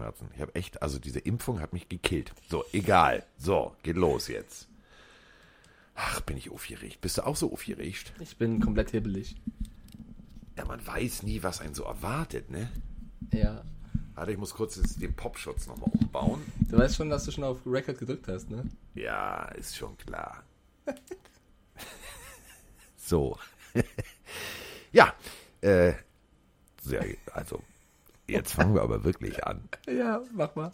Kopfschmerzen. Ich habe echt, also diese Impfung hat mich gekillt. So, egal. So, geht los jetzt. Ach, bin ich aufgeregt. Bist du auch so aufgeregt? Ich bin komplett hibbelig. Ja, man weiß nie, was einen so erwartet, ne? Ja. Warte, ich muss kurz jetzt den Popschutz nochmal umbauen. Du weißt schon, dass du schon auf Record gedrückt hast, ne? Ja, ist schon klar. so. ja, äh, sehr, also, jetzt fangen wir aber wirklich an. Ja, mach mal.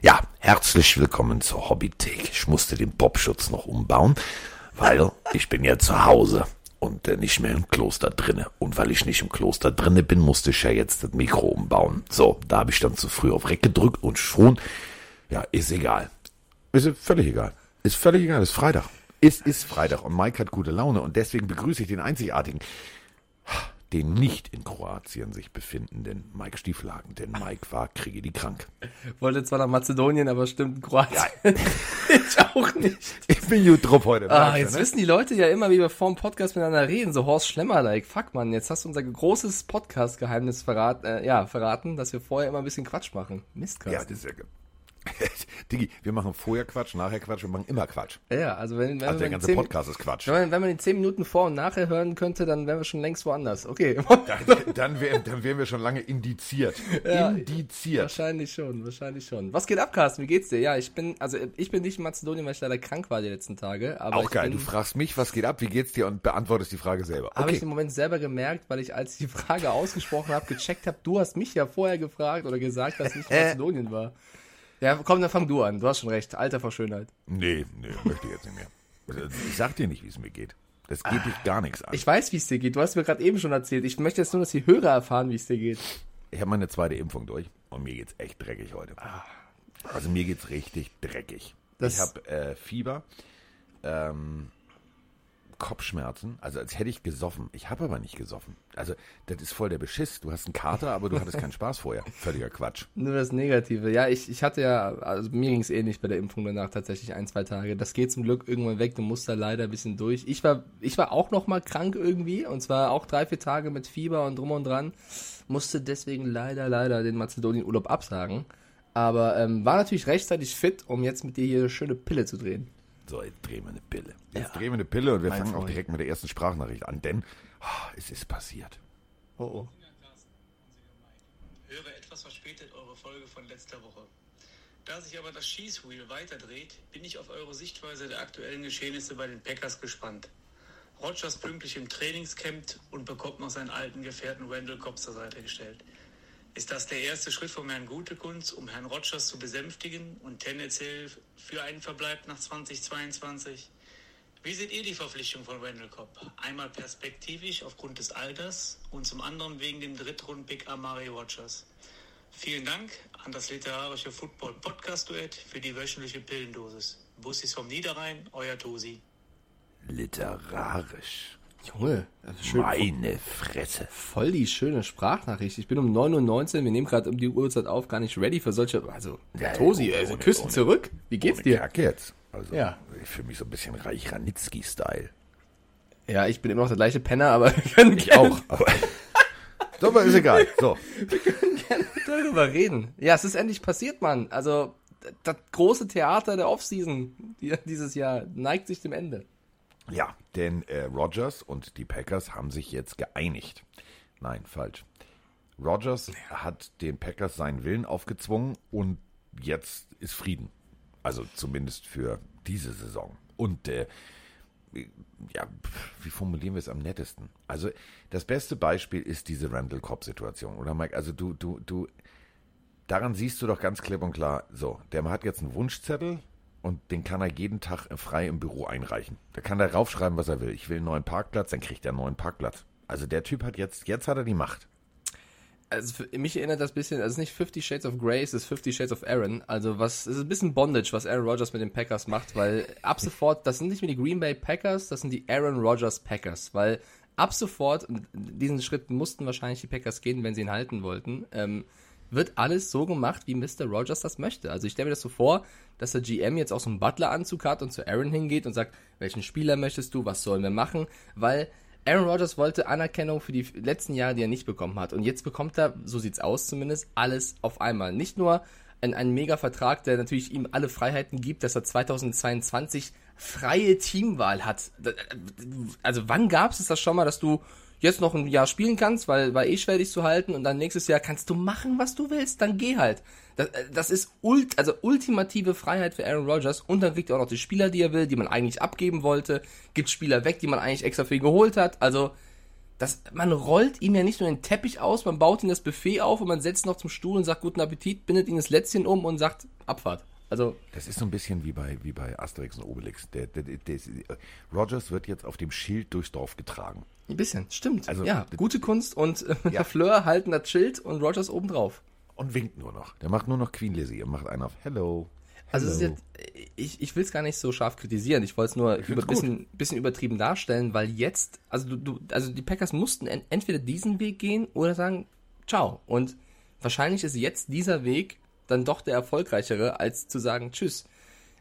Ja, herzlich willkommen zur Hobbythek. Ich musste den Popschutz noch umbauen, weil ich bin ja zu Hause und äh, nicht mehr im Kloster drinne. Und weil ich nicht im Kloster drinne bin, musste ich ja jetzt das Mikro umbauen. So, da habe ich dann zu früh auf Reck gedrückt und schon, ja, ist egal. Ist völlig egal. Ist völlig egal, ist Freitag. Es ist Freitag und Mike hat gute Laune und deswegen begrüße ich den einzigartigen, den nicht in Kroatien sich befindenden Mike Stieflagen, denn Mike war kriege die krank. Wollte zwar nach Mazedonien, aber stimmt, Kroatien. ich auch nicht. Ich bin gut drauf heute. Ah, jetzt ne? wissen die Leute ja immer, wie wir vor dem Podcast miteinander reden, so Horst Schlemmer-like. Fuck, man, jetzt hast du unser großes Podcast-Geheimnis verrat, äh, ja, verraten, dass wir vorher immer ein bisschen Quatsch machen. Mist, Ja, das ist ja Digi, wir machen vorher Quatsch, nachher Quatsch, wir machen immer Quatsch. Ja, also wenn, wenn, Also der ganze zehn, Podcast ist Quatsch. wenn, man, wenn man die 10 Minuten vor und nachher hören könnte, dann wären wir schon längst woanders. Okay. Dann, dann, wär, dann wären wir schon lange indiziert. Ja, Indiziert. wahrscheinlich schon, wahrscheinlich schon. Was geht ab, Carsten? Wie geht's dir? Ja, ich bin, also ich bin nicht in Mazedonien, weil ich leider krank war die letzten Tage. Aber Auch geil. Bin, Du fragst mich, was geht ab, wie geht's dir und beantwortest die Frage selber. Habe Okay. ich im Moment selber gemerkt, weil ich, als ich die Frage ausgesprochen habe, gecheckt habe, du hast mich ja vorher gefragt oder gesagt, dass ich in Mazedonien war. Ja, komm, dann fang du an. Du hast schon recht. Alter vor Schönheit. Nee, nee, möchte ich jetzt nicht mehr. Ich sag dir nicht, wie es mir geht. Das geht dich gar nichts an. Ich weiß, wie es dir geht. Du hast mir gerade eben schon erzählt. Ich möchte jetzt nur, dass die Hörer erfahren, wie es dir geht. Ich habe meine zweite Impfung durch und mir geht's echt dreckig heute. Also mir geht's richtig dreckig. Das- ich habe äh, Fieber, ähm, Kopfschmerzen, also als hätte ich gesoffen. Ich habe aber nicht gesoffen. Also das ist voll der Beschiss. Du hast einen Kater, aber du hattest keinen Spaß vorher. Völliger Quatsch. Nur das Negative. Ja, ich, ich hatte ja, also mir ging es ähnlich bei der Impfung danach tatsächlich ein, zwei Tage. Das geht zum Glück irgendwann weg. Du musst da leider ein bisschen durch. Ich war, ich war auch noch mal krank irgendwie und zwar auch drei, vier Tage mit Fieber und drum und dran. Musste deswegen leider, leider den Mazedonien-Urlaub absagen. Aber ähm, war natürlich rechtzeitig fit, um jetzt mit dir hier eine schöne Pille zu drehen. So, jetzt drehen wir eine Pille. Jetzt drehen wir eine Pille und wir Mein fangen auch Freund. direkt mit der ersten Sprachnachricht an, denn ah, es ist passiert. Oh oh. Höre etwas verspätet eure Folge von letzter Woche. Da sich aber das Schießwheel weiterdreht, bin ich auf eure Sichtweise der aktuellen Geschehnisse bei den Packers gespannt. Rogers pünktlich im Trainingscamp und bekommt noch seinen alten Gefährten Randall Cobb zur Seite gestellt. Ist das der erste Schritt von Herrn Gutekunst, um Herrn Rogers zu besänftigen und tendenziell für einen Verbleib nach 2022? Wie seht ihr die Verpflichtung von Randall Cobb? Einmal perspektivisch aufgrund des Alters und zum anderen wegen dem Drittrund-Pick Amari Rogers. Vielen Dank an das literarische Football-Podcast-Duett für die wöchentliche Pillendosis. Bussis vom Niederrhein, euer Tosi. Literarisch. Junge, das ist schön. Meine Fresse. Voll die schöne Sprachnachricht. Ich bin um 9.19 Uhr, wir nehmen gerade um die Uhrzeit auf, gar nicht ready für solche. Also, Ja, Tosi, ohne- also Küsten ohne- zurück. Wie geht's dir? Kack jetzt. Also, Ja. ich fühle mich so ein bisschen Reich Ranitzky-Style. Ja, ich bin immer noch der gleiche Penner, aber wir können Ich auch. Aber, so, aber ist egal. So. darüber reden. Ja, es ist endlich passiert, Mann. Also, das große Theater der Offseason die- dieses Jahr neigt sich dem Ende. Ja, denn äh, Rogers und die Packers haben sich jetzt geeinigt. Nein, falsch. Rogers hat den Packers seinen Willen aufgezwungen und jetzt ist Frieden. Also zumindest für diese Saison. Und äh, ja, wie formulieren wir es am nettesten? Also das beste Beispiel ist diese Randall Cobb-Situation, oder Mike? Also du, du, du, daran siehst du doch ganz klipp und klar, so, der hat jetzt einen Wunschzettel und den kann er jeden Tag frei im Büro einreichen. Da kann er raufschreiben, was er will. Ich will einen neuen Parkplatz, dann kriegt er einen neuen Parkplatz. Also der Typ hat jetzt, jetzt hat er die Macht. Also für mich erinnert das ein bisschen, also es ist nicht Fifty Shades of Grey, es ist Fifty Shades of Aaron. Also was, es ist ein bisschen Bondage, was Aaron Rodgers mit den Packers macht, weil ab sofort, das sind nicht mehr die Green Bay Packers, das sind die Aaron Rodgers Packers, weil ab sofort, diesen Schritt mussten wahrscheinlich die Packers gehen, wenn sie ihn halten wollten, ähm, wird alles so gemacht, wie Mr. Rogers das möchte. Also ich stelle mir das so vor, dass der GM jetzt auch so einen Butler-Anzug hat und zu Aaron hingeht und sagt, welchen Spieler möchtest du, was sollen wir machen? Weil Aaron Rodgers wollte Anerkennung für die letzten Jahre, die er nicht bekommen hat. Und jetzt bekommt er, so sieht's aus zumindest, alles auf einmal. Nicht nur ein, ein Mega-Vertrag, der natürlich ihm alle Freiheiten gibt, dass er 2022 freie Teamwahl hat. Also wann gab es das schon mal, dass du jetzt noch ein Jahr spielen kannst, weil war eh schwer dich zu halten und dann nächstes Jahr kannst du machen, was du willst, dann geh halt. Das, das ist ult, also ultimative Freiheit für Aaron Rodgers und dann kriegt er auch noch die Spieler, die er will, die man eigentlich abgeben wollte, gibt Spieler weg, die man eigentlich extra für ihn geholt hat. Also das, man rollt ihm ja nicht nur den Teppich aus, man baut ihm das Buffet auf und man setzt noch zum Stuhl und sagt guten Appetit, bindet ihm das Lätzchen um und sagt Abfahrt. Also das ist so ein bisschen wie bei, wie bei Asterix und Obelix. Der, der, der, der, Rogers wird jetzt auf dem Schild durchs Dorf getragen. Ein bisschen, stimmt. Also, ja, gute Kunst und äh, ja. Fleur halten das Schild und Rogers obendrauf. Und winkt nur noch. Der macht nur noch Queen Lizzie und macht einen auf Hello. Also jetzt, ich, ich will es gar nicht so scharf kritisieren. Ich wollte es nur ein bisschen, bisschen übertrieben darstellen, weil jetzt, also du, du, also die Packers mussten entweder diesen Weg gehen oder sagen, ciao. Und wahrscheinlich ist jetzt dieser Weg dann doch der erfolgreichere, als zu sagen Tschüss.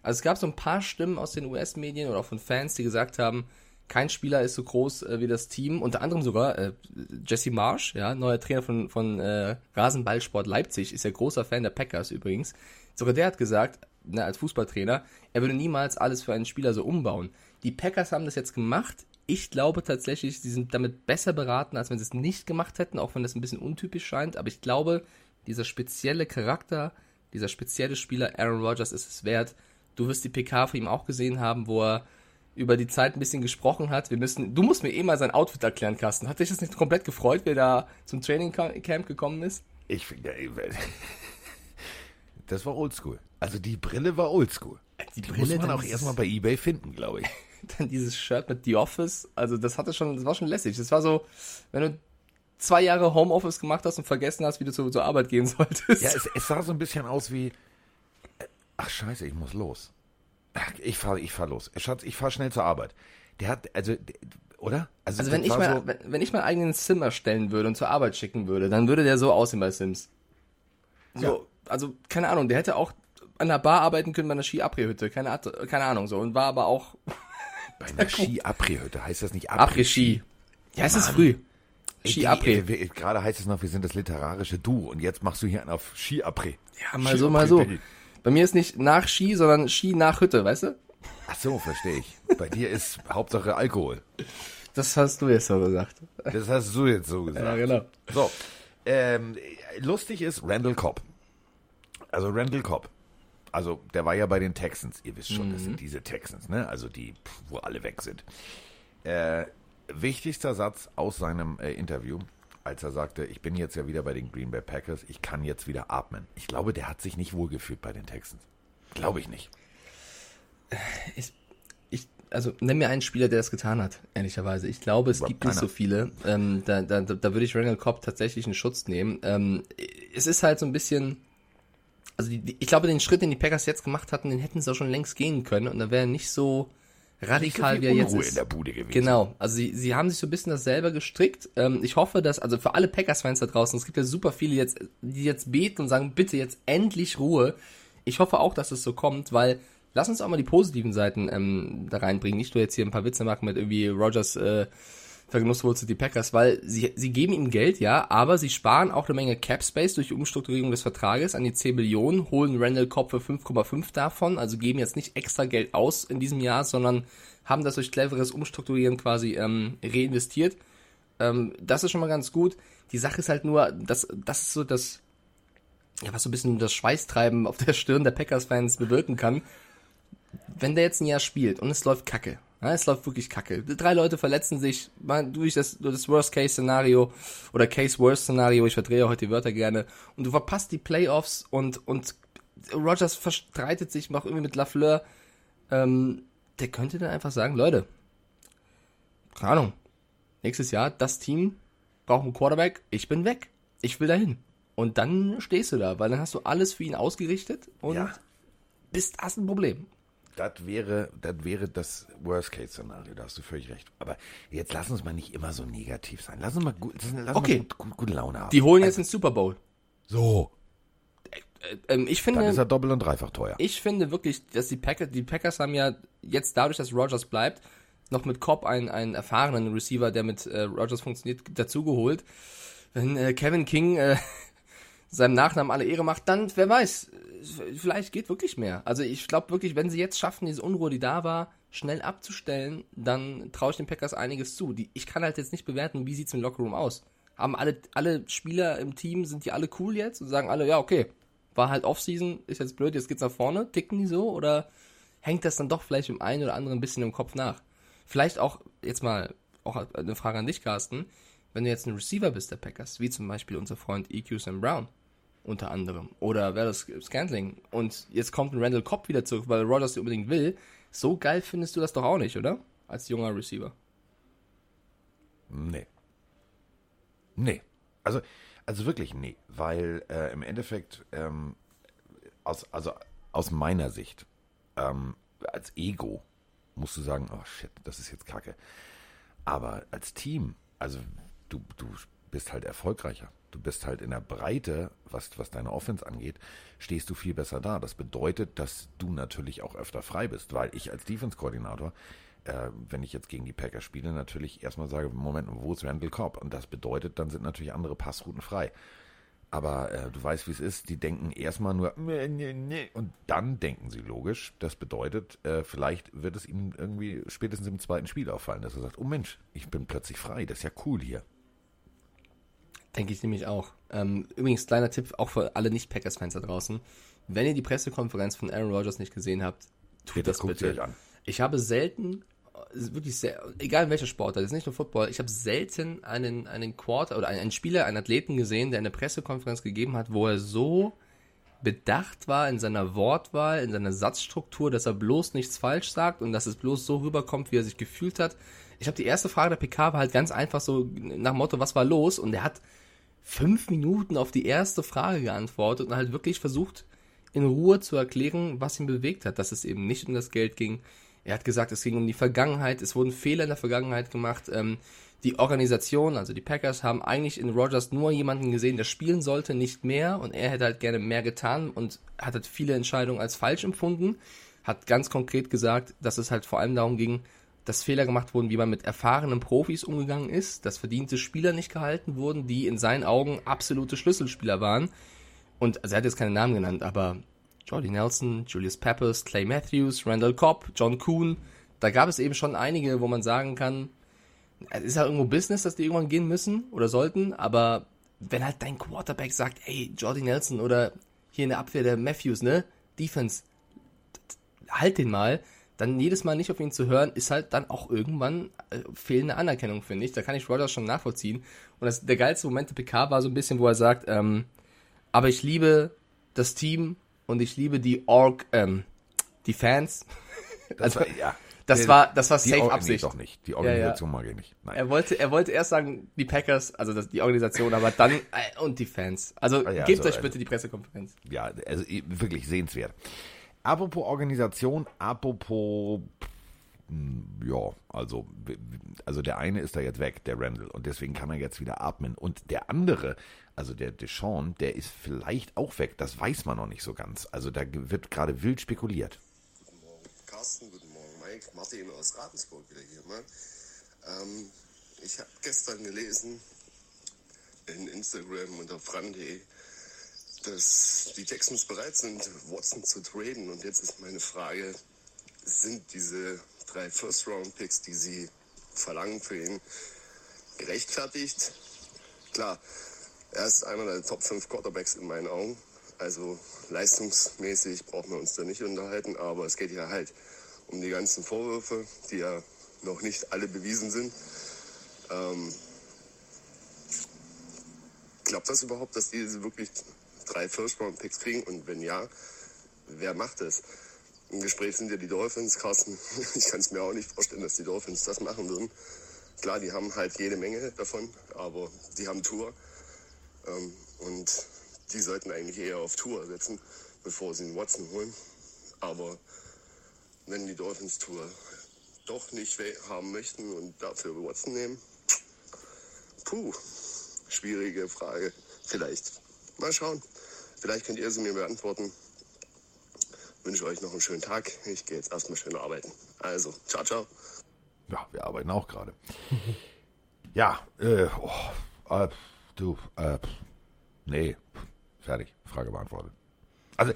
Also es gab so ein paar Stimmen aus den US-Medien oder auch von Fans, die gesagt haben, kein Spieler ist so groß äh, wie das Team, unter anderem sogar äh, Jesse Marsh, ja, neuer Trainer von, von äh, Rasenballsport Leipzig, ist ja großer Fan der Packers übrigens. Sogar der hat gesagt, ne, als Fußballtrainer, er würde niemals alles für einen Spieler so umbauen. Die Packers haben das jetzt gemacht. Ich glaube tatsächlich, sie sind damit besser beraten, als wenn sie es nicht gemacht hätten, auch wenn das ein bisschen untypisch scheint. Aber ich glaube, dieser spezielle Charakter, dieser spezielle Spieler Aaron Rodgers ist es wert. Du wirst die PK für ihn auch gesehen haben, wo er über die Zeit ein bisschen gesprochen hat. Wir müssen, du musst mir eh mal sein Outfit erklären, Carsten. Hat dich das nicht komplett gefreut, wie er da zum Training Camp gekommen ist? Ich, das war oldschool. Also die Brille war oldschool. Die, die Brille muss man auch erstmal bei Ebay finden, glaube ich. Dann dieses Shirt mit The Office, also das hatte schon, das war schon lässig. Das war so, wenn du zwei Jahre Homeoffice gemacht hast und vergessen hast, wie du zur, zur Arbeit gehen solltest. Ja, es, es, sah so ein bisschen aus wie, ach scheiße, ich muss los. Ich fahr, ich fahr los. Schatz, ich fahr schnell zur Arbeit. Der hat, also, oder? Also, also wenn ich mal, so wenn, wenn, ich meinen eigenen Sim erstellen würde und zur Arbeit schicken würde, dann würde der so aussehen bei Sims. So, ja. also, keine Ahnung, der hätte auch an der Bar arbeiten können bei einer Ski-Après-Hütte, keine, keine Ahnung, so, und war aber auch. Bei einer Ski-Après-Hütte heißt das nicht Après-Ski? Ja, es ist früh. Ski-Après. Gerade heißt es noch, wir sind das literarische Du und jetzt machst du hier einen auf Ski-Après. Ja, mal Ski so, mal so. Bei mir ist nicht nach Ski, sondern Ski nach Hütte, weißt du? Ach so, verstehe ich. Bei dir ist Hauptsache Alkohol. Das hast du jetzt so gesagt. Das hast du jetzt so gesagt. Ja, genau. So, ähm, lustig ist Randall Cobb. Also Randall Cobb. Also der war ja bei den Texans. Ihr wisst schon, mhm. das sind diese Texans, ne? Also die, wo alle weg sind. Äh, wichtigster Satz aus seinem äh, Interview, als er sagte, ich bin jetzt ja wieder bei den Green Bay Packers, ich kann jetzt wieder atmen. Ich glaube, der hat sich nicht wohlgefühlt bei den Texans. Glaube ich nicht. Ich, ich, also nenn mir einen Spieler, der das getan hat, ehrlicherweise. Ich glaube, es Überhaupt gibt keiner. nicht so viele. Ähm, da, da, da würde ich Randall Cobb tatsächlich in Schutz nehmen. Ähm, es ist halt so ein bisschen, also die, die, ich glaube, den Schritt, den die Packers jetzt gemacht hatten, den hätten sie auch schon längst gehen können und da wäre nicht so radikal, wie er jetzt ist. in der Bude gewesen. Genau. Also sie, sie haben sich so ein bisschen das selber gestrickt. Ähm, ich hoffe, dass, also für alle Packers-Fans da draußen, es gibt ja super viele jetzt, die jetzt beten und sagen, bitte jetzt endlich Ruhe. Ich hoffe auch, dass es so kommt, weil lass uns auch mal die positiven Seiten ähm, da reinbringen. Nicht nur jetzt hier ein paar Witze machen mit irgendwie Rogers äh, vergenusswurzel die Packers, weil sie, sie geben ihm Geld, ja, aber sie sparen auch eine Menge Cap Space durch die Umstrukturierung des Vertrages an die 10 Millionen, holen Randall Cobb für 5,5 davon, also geben jetzt nicht extra Geld aus in diesem Jahr, sondern haben das durch cleveres Umstrukturieren quasi ähm, reinvestiert. Ähm, das ist schon mal ganz gut. Die Sache ist halt nur, dass das so das, ja, was so ein bisschen das Schweißtreiben auf der Stirn der Packers-Fans bewirken kann. Wenn der jetzt ein Jahr spielt und es läuft kacke, ja, es läuft wirklich kacke. Drei Leute verletzen sich durch das, das Worst-Case-Szenario oder Case-Worst-Szenario. Ich verdrehe heute die Wörter gerne. Und du verpasst die Playoffs und, und Rogers verstreitet sich, macht irgendwie mit Lafleur. Ähm, der könnte dann einfach sagen, Leute, keine Ahnung, nächstes Jahr, das Team braucht einen Quarterback, ich bin weg. Ich will dahin. Und dann stehst du da, weil dann hast du alles für ihn ausgerichtet und ja. bist, hast ein Problem das wäre, das wäre das Worst-Case-Szenario, da hast du völlig recht. Aber jetzt lass uns mal nicht immer so negativ sein. Lass uns mal, gut, lass okay. mal gut, gut, gute Laune haben. Die holen jetzt also, den Super Bowl. So. ähm, ich finde, Dann ist er doppelt und dreifach teuer. ich finde wirklich, dass die Packers, die Packers haben ja jetzt dadurch, dass Rogers bleibt, noch mit Cobb einen, einen erfahrenen Receiver, der mit äh, Rogers funktioniert, dazugeholt. Wenn äh, Kevin King äh, seinem Nachnamen alle Ehre macht, dann, wer weiß, vielleicht geht wirklich mehr. Also ich glaube wirklich, wenn sie jetzt schaffen, diese Unruhe, die da war, schnell abzustellen, dann traue ich den Packers einiges zu. Die, ich kann halt jetzt nicht bewerten, wie sieht's im Lockerroom aus. Haben alle, alle Spieler im Team, sind die alle cool jetzt und sagen alle, ja, okay, war halt Offseason, ist jetzt blöd, jetzt geht's nach vorne, ticken die so oder hängt das dann doch vielleicht im einen oder anderen ein bisschen im Kopf nach? Vielleicht auch, jetzt mal, auch eine Frage an dich, Carsten, wenn du jetzt ein Receiver bist der Packers, wie zum Beispiel unser Freund EQ Sam Brown, unter anderem, oder Wallace Scantling, und jetzt kommt ein Randall Cobb wieder zurück, weil Rodgers die unbedingt will, so geil findest du das doch auch nicht, oder? Als junger Receiver. Nee. Nee. Also, also wirklich nee. Weil äh, im Endeffekt, ähm, aus, also aus meiner Sicht, ähm, als Ego, musst du sagen, oh shit, das ist jetzt kacke. Aber als Team, also du, du bist halt erfolgreicher. Du bist halt in der Breite, was, was deine Offense angeht, stehst du viel besser da. Das bedeutet, dass du natürlich auch öfter frei bist, weil ich als Defense-Koordinator, äh, wenn ich jetzt gegen die Packers spiele, natürlich erstmal sage, Moment, wo ist Randall Cobb? Und das bedeutet, dann sind natürlich andere Passrouten frei. Aber äh, du weißt, wie es ist. Die denken erstmal nur nee, nee, nee, und dann denken sie logisch. Das bedeutet, äh, vielleicht wird es ihnen irgendwie spätestens im zweiten Spiel auffallen, dass er sagt, oh Mensch, ich bin plötzlich frei. Das ist ja cool hier. Denke ich nämlich auch. Ähm, übrigens, kleiner Tipp auch für alle Nicht-Packers-Fans da draußen. Wenn ihr die Pressekonferenz von Aaron Rodgers nicht gesehen habt, tut Bitte das bitte. an. Ich habe selten, äh, wirklich sehr, egal in welcher Sport, das ist nicht nur Football, ich habe selten einen, einen Quarter oder einen, einen Spieler, einen Athleten gesehen, der eine Pressekonferenz gegeben hat, wo er so bedacht war in seiner Wortwahl, in seiner Satzstruktur, dass er bloß nichts falsch sagt und dass es bloß so rüberkommt, wie er sich gefühlt hat. Ich habe die erste Frage der PK war halt ganz einfach so nach Motto, was war los? Und er hat fünf Minuten auf die erste Frage geantwortet und halt wirklich versucht, in Ruhe zu erklären, was ihn bewegt hat, dass es eben nicht um das Geld ging. Er hat gesagt, es ging um die Vergangenheit, es wurden Fehler in der Vergangenheit gemacht. Ähm, die Organisation, also die Packers, haben eigentlich in Rogers nur jemanden gesehen, der spielen sollte, nicht mehr. Und er hätte halt gerne mehr getan und hat halt viele Entscheidungen als falsch empfunden. Hat ganz konkret gesagt, dass es halt vor allem darum ging, dass Fehler gemacht wurden, wie man mit erfahrenen Profis umgegangen ist, dass verdiente Spieler nicht gehalten wurden, die in seinen Augen absolute Schlüsselspieler waren. Und also er hat jetzt keine Namen genannt, aber Jordy Nelson, Julius Peppers, Clay Matthews, Randall Cobb, John Kuhn, da gab es eben schon einige, wo man sagen kann, es ist ja irgendwo Business, dass die irgendwann gehen müssen oder sollten, aber wenn halt dein Quarterback sagt, ey, Jordy Nelson oder hier in der Abwehr der Matthews, ne, Defense, halt den mal, dann jedes Mal nicht auf ihn zu hören, ist halt dann auch irgendwann äh, fehlende Anerkennung, finde ich. Da kann ich Rodgers schon nachvollziehen. Und das, der geilste Moment der PK war so ein bisschen, wo er sagt, ähm, aber ich liebe das Team und ich liebe die Org, ähm, die Fans. Das Also, war, ja. Das Nee, war, das war safe Or- nee, Absicht. doch nicht. Die Organisation mag ich nicht. Nein. Er wollte, er wollte erst sagen, die Packers, also das, die Organisation, aber dann, äh, und die Fans. Also, ja, gebt so, euch also- bitte die Pressekonferenz. ja, also wirklich sehenswert. Apropos Organisation, apropos, ja, also, also der eine ist da jetzt weg, der Randall, und deswegen kann er jetzt wieder atmen. Und der andere, also der Deshaun, der ist vielleicht auch weg, das weiß man noch nicht so ganz. Also da wird gerade wild spekuliert. Guten Morgen, Carsten. Guten Morgen, Mike. Martin aus Ravensburg wieder hier. Ne? Ähm, ich habe gestern gelesen in Instagram unter Fran.de, dass die Texans bereit sind, Watson zu traden. Und jetzt ist meine Frage, sind diese drei First-Round-Picks, die sie verlangen für ihn, gerechtfertigt? Klar, er ist einer der Top 5 Quarterbacks in meinen Augen. Also leistungsmäßig brauchen wir uns da nicht unterhalten, aber es geht ja halt um die ganzen Vorwürfe, die ja noch nicht alle bewiesen sind. Ähm, glaubt das überhaupt, dass die wirklich drei First-Round-Picks kriegen? Und wenn ja, wer macht das? Im Gespräch sind ja die Dolphins, Carsten. Ich kann es mir auch nicht vorstellen, dass die Dolphins das machen würden. Klar, die haben halt jede Menge davon, aber die haben Tour. Ähm, und die sollten eigentlich eher auf Tour setzen, bevor sie einen Watson holen. Aber wenn die Dolphins Tour doch nicht haben möchten und dafür Watson nehmen, puh, schwierige Frage. Vielleicht. Mal schauen. Vielleicht könnt ihr sie mir beantworten. Wünsche euch noch einen schönen Tag. Ich gehe jetzt erstmal schön arbeiten. Also, ciao, ciao. Ja, wir arbeiten auch gerade. ja, äh, oh, äh, du, äh, nee, fertig, Frage beantwortet. Also,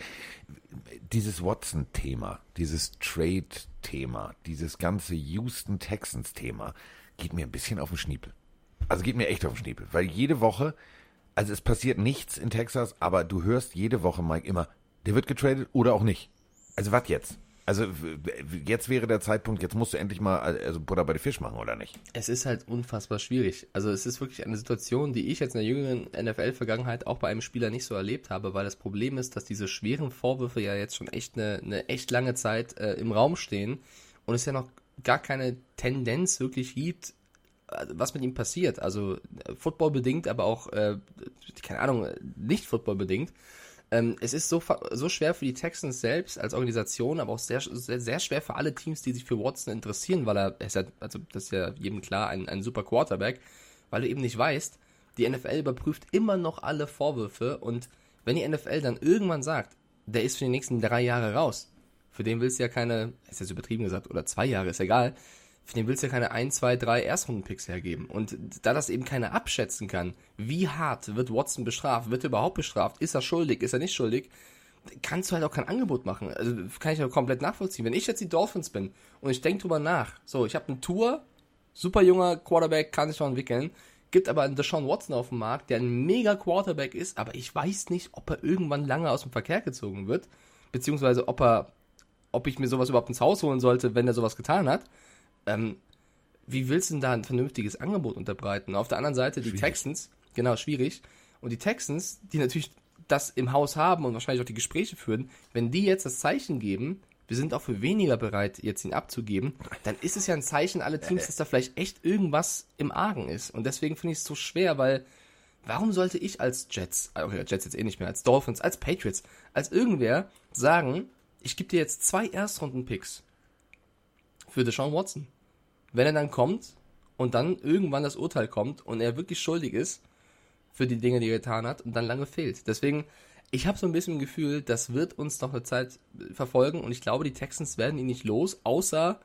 dieses Watson-Thema, dieses Trade-Thema, dieses ganze Houston Texans-Thema geht mir ein bisschen auf den Schniepel. Also geht mir echt auf den Schniepel, weil jede Woche, also es passiert nichts in Texas, aber du hörst jede Woche, Mike, immer, der wird getradet oder auch nicht. Also was jetzt? Also jetzt wäre der Zeitpunkt, jetzt musst du endlich mal also Butter bei den Fisch machen, oder nicht? Es ist halt unfassbar schwierig. Also es ist wirklich eine Situation, die ich jetzt in der jüngeren NFL-Vergangenheit auch bei einem Spieler nicht so erlebt habe, weil das Problem ist, dass diese schweren Vorwürfe ja jetzt schon echt eine, eine echt lange Zeit äh, im Raum stehen und es ja noch gar keine Tendenz wirklich gibt, was mit ihm passiert. Also äh, Football bedingt, aber auch, äh, keine Ahnung, nicht Football bedingt. Ähm, es ist so, so schwer für die Texans selbst als Organisation, aber auch sehr, sehr, sehr schwer für alle Teams, die sich für Watson interessieren, weil er, er ist ja, also das ist ja jedem klar, ein, ein super Quarterback, weil du eben nicht weißt, die NFL überprüft immer noch alle Vorwürfe und wenn die NFL dann irgendwann sagt, der ist für die nächsten drei Jahre raus, für den willst du ja keine, ist jetzt übertrieben gesagt, oder zwei Jahre, ist egal, für den willst du ja keine 1, 2, 3 Erstrundenpicks hergeben. Und da das eben keiner abschätzen kann, wie hart wird Watson bestraft, wird er überhaupt bestraft, ist er schuldig, ist er nicht schuldig, kannst du halt auch kein Angebot machen. Also kann ich ja komplett nachvollziehen. Wenn ich jetzt die Dolphins bin und ich denke drüber nach, so, ich habe einen Tour, super junger Quarterback, kann sich noch entwickeln, gibt aber einen Deshaun Watson auf dem Markt, der ein mega Quarterback ist, aber ich weiß nicht, ob er irgendwann lange aus dem Verkehr gezogen wird, beziehungsweise ob er, ob ich mir sowas überhaupt ins Haus holen sollte, wenn er sowas getan hat. Ähm, wie willst du denn da ein vernünftiges Angebot unterbreiten? Auf der anderen Seite die schwierig. Texans, genau, schwierig. Und die Texans, die natürlich das im Haus haben und wahrscheinlich auch die Gespräche führen, wenn die jetzt das Zeichen geben, wir sind auch für weniger bereit, jetzt ihn abzugeben, dann ist es ja ein Zeichen alle Teams, dass da vielleicht echt irgendwas im Argen ist. Und deswegen finde ich es so schwer, weil warum sollte ich als Jets, äh, okay, Jets jetzt eh nicht mehr, als Dolphins, als Patriots, als irgendwer sagen, ich gebe dir jetzt zwei Erstrunden-Picks für Deshaun Watson wenn er dann kommt und dann irgendwann das Urteil kommt und er wirklich schuldig ist für die Dinge, die er getan hat und dann lange fehlt. Deswegen, ich habe so ein bisschen ein Gefühl, das wird uns noch eine Zeit verfolgen und ich glaube, die Texans werden ihn nicht los, außer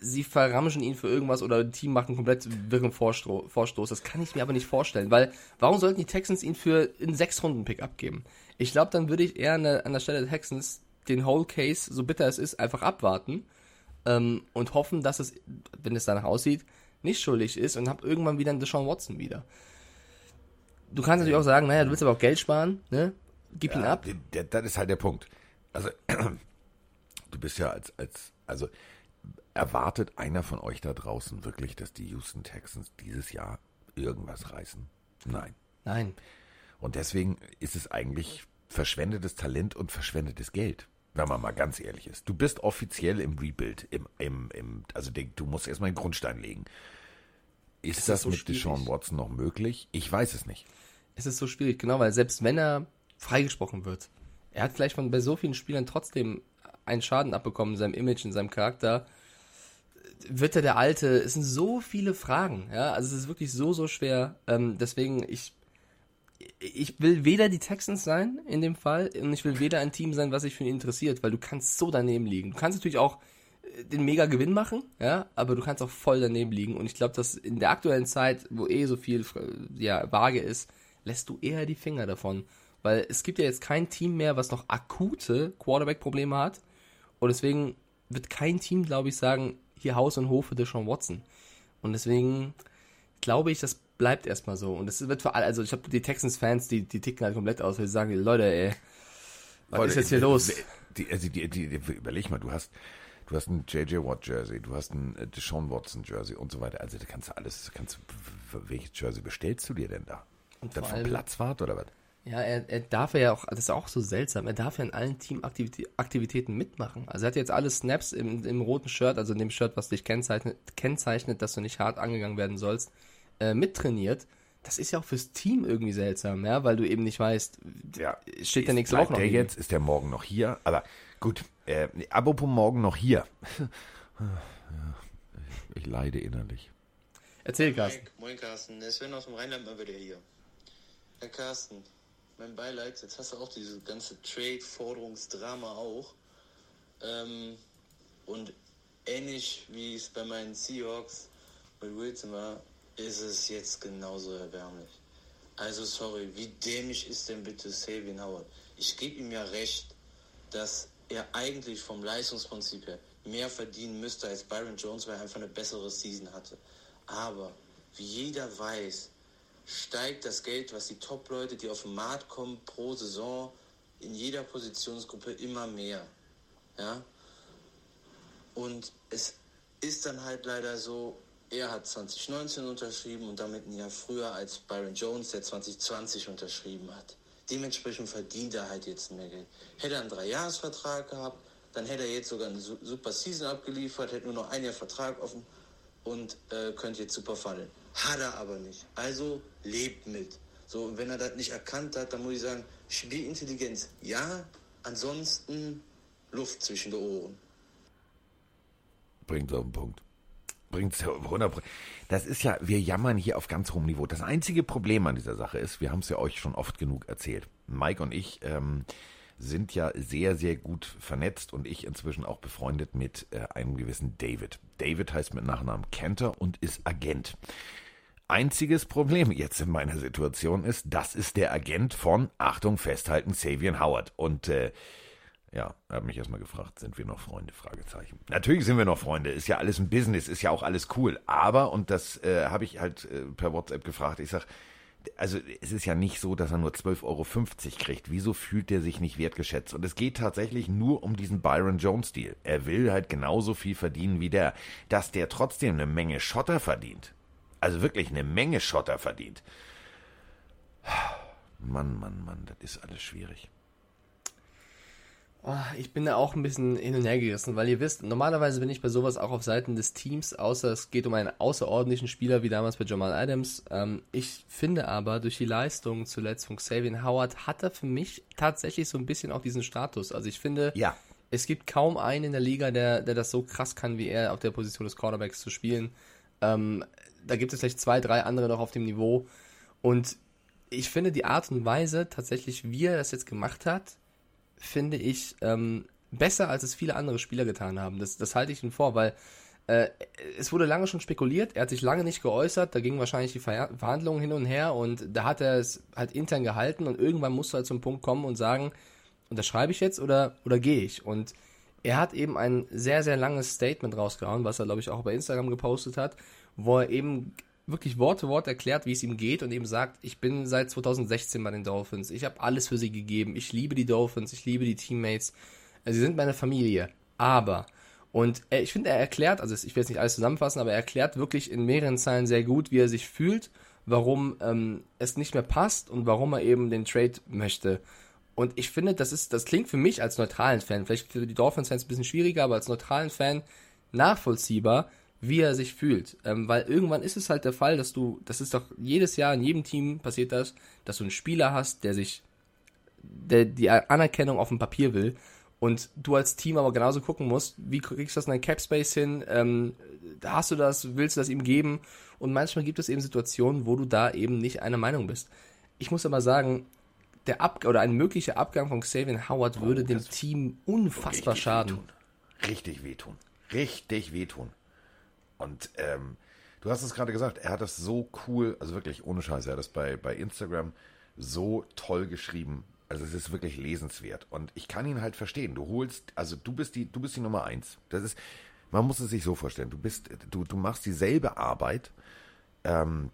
sie verramschen ihn für irgendwas oder ein Team macht einen komplett wirren Vorstoß. Das kann ich mir aber nicht vorstellen, weil warum sollten die Texans ihn für einen Sechs-Runden-Pick abgeben? Ich glaube, dann würde ich eher an der, an der Stelle der Texans den Whole Case, so bitter es ist, einfach abwarten ähm, und hoffen, dass es, wenn es danach aussieht, nicht schuldig ist und hab irgendwann wieder einen Deshaun Watson wieder. Du kannst natürlich auch sagen, naja, du willst aber auch Geld sparen, ne? Gib ja, ihn ab. Das ist halt der Punkt. Also, du bist ja als, als, also, erwartet einer von euch da draußen wirklich, dass die Houston Texans dieses Jahr irgendwas reißen? Nein. Nein. Und deswegen ist es eigentlich verschwendetes Talent und verschwendetes Geld wenn man mal ganz ehrlich ist. Du bist offiziell im Rebuild, im, im, im, also du musst erstmal einen Grundstein legen. Ist, ist das, das so mit schwierig? Deshaun Watson noch möglich? Ich weiß es nicht. Es ist so schwierig, genau, weil selbst wenn er freigesprochen wird, er hat vielleicht von bei so vielen Spielern trotzdem einen Schaden abbekommen in seinem Image, in seinem Charakter. Wird er der Alte? Es sind so viele Fragen, ja, also es ist wirklich so, so schwer. Ähm, deswegen, ich ich will weder die Texans sein in dem Fall und ich will weder ein Team sein, was sich für ihn interessiert, weil du kannst so daneben liegen. Du kannst natürlich auch äh, den mega Gewinn machen, ja, aber du kannst auch voll daneben liegen und ich glaube, dass in der aktuellen Zeit, wo eh so viel ja vage ist, lässt du eher die Finger davon, weil es gibt ja jetzt kein Team mehr, was noch akute Quarterback Probleme hat und deswegen wird kein Team, glaube ich, sagen, hier Haus und Hof für Deshaun Watson. Und deswegen glaube ich, dass bleibt erstmal so. Und das wird für alle, also ich habe die Texans-Fans, die, die ticken halt komplett aus, weil sie sagen, Leute, ey, was Leute, ist jetzt hier los? Die, also die, die, die, überleg mal, du hast, du hast ein JJ Watt Jersey, du hast ein äh, Deshaun Watson Jersey und so weiter. Also da kannst du alles, kannst welches Jersey bestellst du dir denn da? Und dann vom Platzwart oder was? Ja, er, er darf ja auch, das ist auch so seltsam, er darf ja in allen Teamaktivitäten mitmachen. Also er hat jetzt alle Snaps im, im roten Shirt, also in dem Shirt, was dich kennzeichnet, kennzeichnet, dass du nicht hart angegangen werden sollst äh, mittrainiert, das ist ja auch fürs Team irgendwie seltsam, ja, weil du eben nicht weißt, ja, steht der nächste Woche noch der jetzt, ist der morgen noch hier, aber gut, äh, apropos morgen noch hier. ich leide innerlich. Erzähl, Carsten. Moin, Carsten. Sven aus dem Rheinland mal wieder hier. Herr Carsten, mein Beileid. Jetzt hast du auch diese ganze Trade-Forderungsdrama auch. Ähm, und ähnlich wie es bei meinen Seahawks mit Wilson war, ist es jetzt genauso erbärmlich. Also sorry, wie dämlich ist denn bitte Sabian Howard? Ich gebe ihm ja recht, dass er eigentlich vom Leistungsprinzip her mehr verdienen müsste als Byron Jones, weil er einfach eine bessere Season hatte. Aber wie jeder weiß, steigt das Geld, was die Top-Leute, die auf den Markt kommen, pro Saison in jeder Positionsgruppe immer mehr. Ja? Und es ist dann halt leider so, er hat 2019 unterschrieben und damit ein Jahr früher als Byron Jones, der 2020 unterschrieben hat. Dementsprechend verdient er halt jetzt mehr Geld. Hätte er einen Dreijahresvertrag gehabt, dann hätte er jetzt sogar eine super Season abgeliefert, hätte nur noch ein Jahr Vertrag offen und äh, könnte jetzt super fallen. Hat er aber nicht. Also lebt mit. So, wenn er das nicht erkannt hat, dann muss ich sagen, Spielintelligenz ja, ansonsten Luft zwischen den Ohren. Bringt auf den Punkt. Bringt es 100 Das ist ja, wir jammern hier auf ganz hohem Niveau. Das einzige Problem an dieser Sache ist, wir haben es ja euch schon oft genug erzählt. Mike und ich ähm, sind ja sehr, sehr gut vernetzt und ich inzwischen auch befreundet mit äh, einem gewissen David. David heißt mit Nachnamen Kenter und ist Agent. Einziges Problem jetzt in meiner Situation ist, das ist der Agent von, Achtung, festhalten, Savian Howard. Und äh, ja, er hat mich erstmal gefragt, sind wir noch Freunde? Fragezeichen. Natürlich sind wir noch Freunde, ist ja alles ein Business, ist ja auch alles cool. Aber, und das äh, habe ich halt äh, per WhatsApp gefragt, ich sag, also es ist ja nicht so, dass er nur 12,50 Euro kriegt. Wieso fühlt er sich nicht wertgeschätzt? Und es geht tatsächlich nur um diesen Byron Jones-Deal. Er will halt genauso viel verdienen wie der. Dass der trotzdem eine Menge Schotter verdient. Also wirklich eine Menge Schotter verdient. Mann, Mann, Mann, das ist alles schwierig. Oh, ich bin da auch ein bisschen hin und her gerissen, weil ihr wisst, normalerweise bin ich bei sowas auch auf Seiten des Teams, außer es geht um einen außerordentlichen Spieler wie damals bei Jamal Adams. Ähm, ich finde aber, durch die Leistung zuletzt von Xavier Howard hat er für mich tatsächlich so ein bisschen auch diesen Status. Also ich finde, ja. es gibt kaum einen in der Liga, der, der das so krass kann wie er, auf der Position des Cornerbacks zu spielen. Ähm, da gibt es vielleicht zwei, drei andere noch auf dem Niveau. Und ich finde die Art und Weise tatsächlich, wie er das jetzt gemacht hat, finde ich, ähm, besser, als es viele andere Spieler getan haben. Das, das halte ich ihm vor, weil äh, es wurde lange schon spekuliert, er hat sich lange nicht geäußert, da gingen wahrscheinlich die Ver Verhandlungen hin und her und da hat er es halt intern gehalten und irgendwann musste er halt zum Punkt kommen und sagen, unterschreibe ich jetzt oder, oder gehe ich? Und er hat eben ein sehr, sehr langes Statement rausgehauen, was er, glaube ich, auch bei Instagram gepostet hat, wo er eben wirklich Wort für Wort erklärt, wie es ihm geht und eben sagt, ich bin seit 2016 bei den Dolphins, ich habe alles für sie gegeben, ich liebe die Dolphins, ich liebe die Teammates, sie sind meine Familie, aber und er, ich finde, er erklärt, also ich will jetzt nicht alles zusammenfassen, aber er erklärt wirklich in mehreren Zeilen sehr gut, wie er sich fühlt, warum ähm, es nicht mehr passt und warum er eben den Trade möchte. Und ich finde, das ist, das klingt für mich als neutralen Fan, vielleicht für die Dolphins-Fans ein bisschen schwieriger, aber als neutralen Fan nachvollziehbar, wie er sich fühlt. Ähm, weil irgendwann ist es halt der Fall, dass du, das ist doch jedes Jahr in jedem Team passiert das, dass du einen Spieler hast, der sich, der die Anerkennung auf dem Papier will und du als Team aber genauso gucken musst, wie kriegst du das in dein Cap Space hin, ähm, hast du das, willst du das ihm geben und manchmal gibt es eben Situationen, wo du da eben nicht einer Meinung bist. Ich muss aber sagen, der Ab oder ein möglicher Abgang von Xavier Howard würde oh, dem Team unfassbar schaden. Wehtun. Richtig wehtun. Richtig wehtun. Und ähm, du hast es gerade gesagt, er hat das so cool, also wirklich ohne Scheiß, er hat das bei, bei Instagram so toll geschrieben. Also es ist wirklich lesenswert. Und ich kann ihn halt verstehen. Du holst, also du bist die, du bist die Nummer eins. Das ist, man muss es sich so vorstellen. Du bist, du, du machst dieselbe Arbeit, ähm,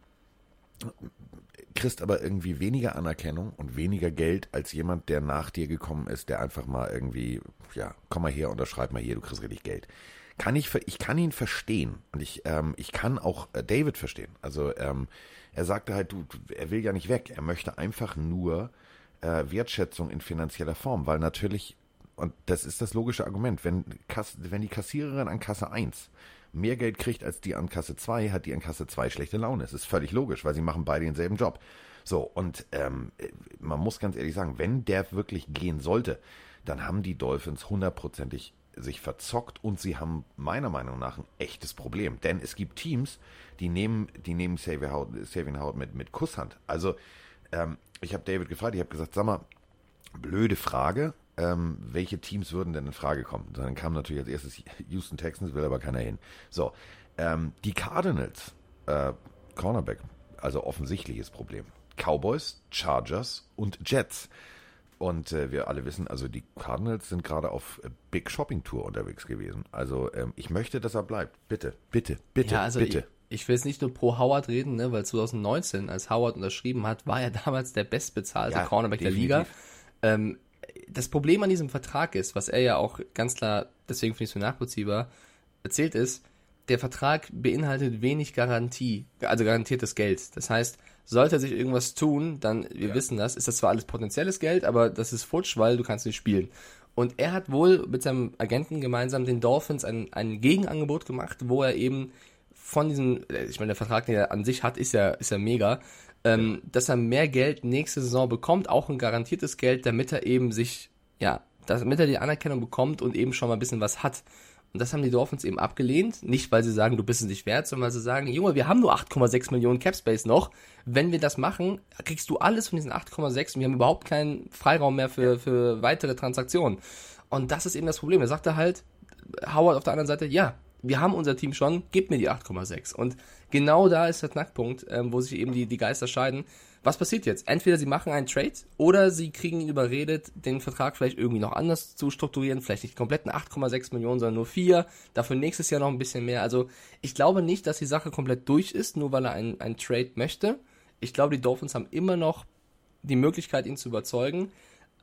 kriegst aber irgendwie weniger Anerkennung und weniger Geld als jemand, der nach dir gekommen ist, der einfach mal irgendwie, ja, komm mal her, unterschreib mal hier, du kriegst richtig Geld kann ich, ich kann ihn verstehen und ich, ähm, ich kann auch äh, David verstehen. Also ähm, er sagte halt, du, er will ja nicht weg, er möchte einfach nur äh, Wertschätzung in finanzieller Form, weil natürlich, und das ist das logische Argument, wenn, Kass, wenn die Kassiererin an Kasse 1 mehr Geld kriegt als die an Kasse 2, hat die an Kasse 2 schlechte Laune. Das ist völlig logisch, weil sie machen beide denselben Job. So, und ähm, man muss ganz ehrlich sagen, wenn der wirklich gehen sollte, dann haben die Dolphins hundertprozentig sich verzockt und sie haben meiner Meinung nach ein echtes Problem. Denn es gibt Teams, die nehmen, die nehmen Xavier Howard, mit, mit Kusshand. Also Ähm, ich habe David gefragt, ich habe gesagt, sag mal, blöde Frage, ähm, welche Teams würden denn in Frage kommen? Dann kam natürlich als erstes Houston Texans, will aber keiner hin. So, ähm, die Cardinals, äh, Cornerback, also offensichtliches Problem. Cowboys, Chargers und Jets. Und äh, wir alle wissen, also die Cardinals sind gerade auf äh, Big Shopping Tour unterwegs gewesen. Also ähm, ich möchte, dass er bleibt. Bitte, bitte, bitte, ja, also bitte. Ich, ich will jetzt nicht nur pro Howard reden, ne, weil 2019, als Howard unterschrieben hat, war er damals der bestbezahlte Ja, Cornerback definitiv. der Liga. Ähm, das Problem an diesem Vertrag ist, was er ja auch ganz klar, deswegen finde ich es so nachvollziehbar, erzählt ist, der Vertrag beinhaltet wenig Garantie, also garantiertes Geld. Das heißt, sollte sich irgendwas tun, dann, wir Ja. wissen das, ist das zwar alles potenzielles Geld, aber das ist futsch, weil du kannst nicht spielen. Und er hat wohl mit seinem Agenten gemeinsam den Dolphins ein, ein Gegenangebot gemacht, wo er eben von diesem, äh, ich meine, der Vertrag, den er an sich hat, ist ja, ist ja mega, ähm, dass er mehr Geld nächste Saison bekommt, auch ein garantiertes Geld, damit er eben sich, ja, damit er die Anerkennung bekommt und eben schon mal ein bisschen was hat. Und das haben die Dolphins eben abgelehnt. Nicht, weil sie sagen, du bist es nicht wert, sondern weil sie sagen, Junge, wir haben nur 8,6 Millionen Capspace noch. Wenn wir das machen, kriegst du alles von diesen 8,6 und wir haben überhaupt keinen Freiraum mehr für, für weitere Transaktionen. Und das ist eben das Problem. Er halt, Howard auf der anderen Seite, ja, wir haben unser Team schon, gib mir die 8,6. Und genau da ist der Knackpunkt, ähm, wo sich eben die, die Geister scheiden. Was passiert jetzt? Entweder sie machen einen Trade oder sie kriegen ihn überredet, den Vertrag vielleicht irgendwie noch anders zu strukturieren, vielleicht nicht die kompletten 8,6 Millionen, sondern nur 4, dafür nächstes Jahr noch ein bisschen mehr. Also ich glaube nicht, dass die Sache komplett durch ist, nur weil er einen, einen Trade möchte. Ich glaube, die Dolphins haben immer noch die Möglichkeit, ihn zu überzeugen,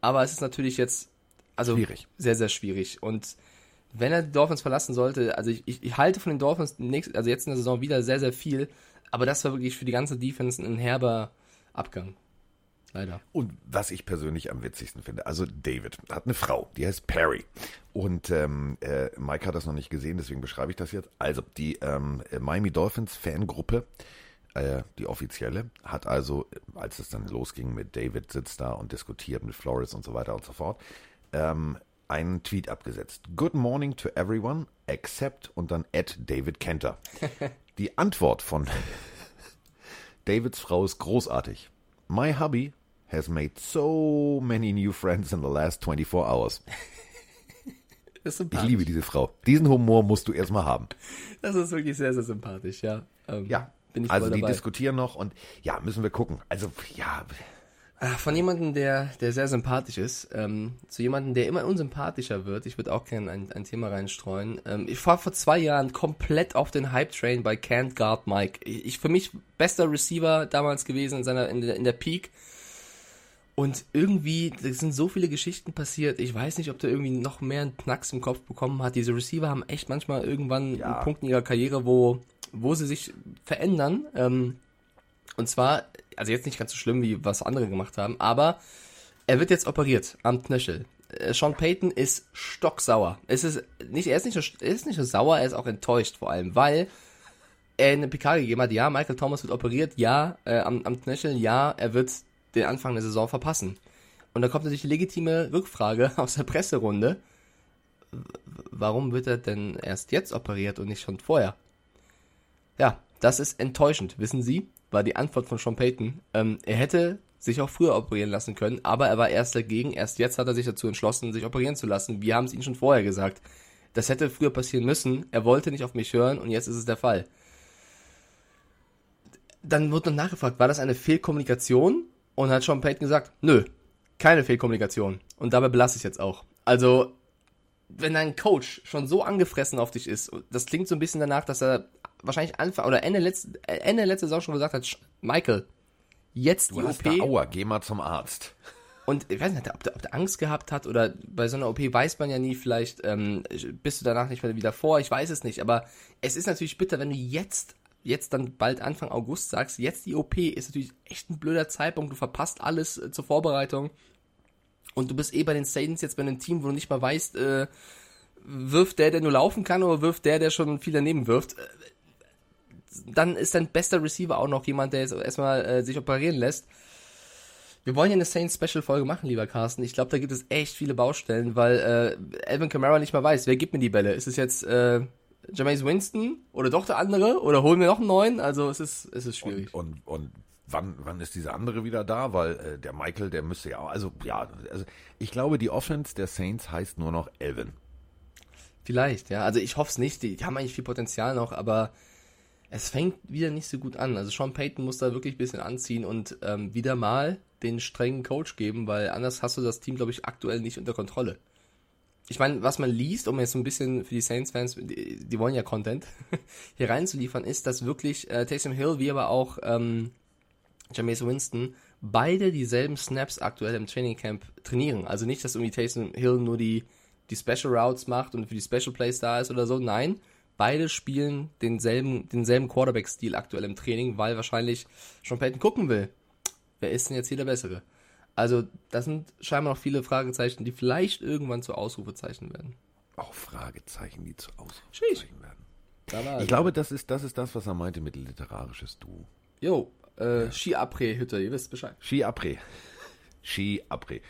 aber es ist natürlich jetzt also Schwierig. sehr, sehr schwierig. Und wenn er die Dolphins verlassen sollte, also ich, ich, ich halte von den Dolphins nächst, also jetzt in der Saison wieder sehr, sehr viel, aber das war wirklich für die ganze Defense ein herber Abgang. Leider. Und was ich persönlich am witzigsten finde, also David hat eine Frau, die heißt Perry. Und ähm, äh, Mike hat das noch nicht gesehen, deswegen beschreibe ich das jetzt. Also die ähm, Miami Dolphins Fangruppe, äh, die offizielle, hat also, als es dann losging mit David sitzt da und diskutiert mit Flores und so weiter und so fort, ähm, einen Tweet abgesetzt. Good morning to everyone except und dann at David Kenter. Die Antwort von Davids Frau ist großartig. My hubby has made so many new friends in the last 24 hours. Ich liebe diese Frau. Diesen Humor musst du erstmal haben. Das ist wirklich sehr, sehr sympathisch, ja. Ähm, Ja. Bin ich also die diskutieren noch und ja, müssen wir gucken. Also ja, Von jemandem, der, der sehr sympathisch ist, ähm, zu jemandem, der immer unsympathischer wird. Ich würde auch gerne ein, ein Thema reinstreuen. Ähm, ich war vor zwei Jahren komplett auf den Hype-Train bei Can't Guard Mike. Ich, ich für mich bester Receiver damals gewesen in seiner in der, in der Peak. Und irgendwie, sind so viele Geschichten passiert. Ich weiß nicht, ob der irgendwie noch mehr einen Knacks im Kopf bekommen hat. Diese Receiver haben echt manchmal irgendwann Ja. einen Punkt in ihrer Karriere, wo, wo sie sich verändern. Ähm, und zwar, also jetzt nicht ganz so schlimm, wie was andere gemacht haben, aber er wird jetzt operiert am Knöchel. Äh, Sean Payton ist stocksauer. Es ist nicht, er ist nicht, nur, er ist nicht nur sauer, er ist auch enttäuscht vor allem, weil er eine PK gegeben hat, ja, Michael Thomas wird operiert, ja, äh, am, am Knöchel, ja, er wird den Anfang der Saison verpassen. Und da kommt natürlich die legitime Rückfrage aus der Presserunde. Warum wird er denn erst jetzt operiert und nicht schon vorher? Ja, das ist enttäuschend, wissen Sie, war die Antwort von Sean Payton. Ähm, er hätte sich auch früher operieren lassen können, aber er war erst dagegen. Erst jetzt hat er sich dazu entschlossen, sich operieren zu lassen. Wir haben es ihm schon vorher gesagt. Das hätte früher passieren müssen. Er wollte nicht auf mich hören und jetzt ist es der Fall. Dann wurde noch nachgefragt, war das eine Fehlkommunikation? Und hat Sean Payton gesagt, nö, keine Fehlkommunikation. Und dabei belasse ich jetzt auch. Also, wenn dein Coach schon so angefressen auf dich ist, das klingt so ein bisschen danach, dass er wahrscheinlich Anfang oder Ende letzte, äh, Ende letzte Saison schon gesagt hat, "Sch- Michael, jetzt du die hast OP. da Aua, geh mal zum Arzt. Und ich weiß nicht, ob der, ob der Angst gehabt hat oder bei so einer OP weiß man ja nie, vielleicht ähm, bist du danach nicht mehr wieder vor, ich weiß es nicht. Aber es ist natürlich bitter, wenn du jetzt, jetzt dann bald Anfang August sagst, jetzt die OP ist natürlich echt ein blöder Zeitpunkt, du verpasst alles äh, zur Vorbereitung. Und du bist eh bei den Saints jetzt bei einem Team, wo du nicht mal weißt, äh, wirft der, der nur laufen kann, oder wirft der, der schon viel daneben wirft. Dann ist dein bester Receiver auch noch jemand, der jetzt erstmal äh, sich operieren lässt. Wir wollen ja eine Saints Special Folge machen, lieber Carsten. Ich glaube, da gibt es echt viele Baustellen, weil äh, Alvin Kamara nicht mal weiß, wer gibt mir die Bälle. Ist es jetzt äh, Jameis Winston oder doch der andere oder holen wir noch einen neuen? Also es ist es ist schwierig. Und, und, und wann, wann ist dieser andere wieder da? Weil äh, der Michael, der müsste ja auch, also ja, also ich glaube, die Offense der Saints heißt nur noch Elvin. Vielleicht, ja. Also ich hoffe es nicht. Die, die haben eigentlich viel Potenzial noch, aber es fängt wieder nicht so gut an. Also Sean Payton muss da wirklich ein bisschen anziehen und ähm, wieder mal den strengen Coach geben, weil anders hast du das Team, glaube ich, aktuell nicht unter Kontrolle. Ich meine, was man liest, um jetzt so ein bisschen für die Saints-Fans, die, die, wollen ja Content, hier reinzuliefern, ist, dass wirklich äh, Taysom Hill wie aber auch ähm, Jameis Winston beide dieselben Snaps aktuell im Trainingcamp trainieren. Also nicht, dass irgendwie Taysom Hill nur die, die Special Routes macht und für die Special Plays da ist oder so. Nein, beide spielen denselben, denselben Quarterback-Stil aktuell im Training, weil wahrscheinlich Sean Payton gucken will. Wer ist denn jetzt hier der Bessere? Also, das sind scheinbar noch viele Fragezeichen, die vielleicht irgendwann zu Ausrufezeichen werden. Auch Fragezeichen, die zu Ausrufezeichen werden. Da Ich glaube, das ist, das ist das, was er meinte mit literarisches Du. Jo, äh, Ski-Après-Hütte, ihr wisst Bescheid. Ski Après. Ski Après.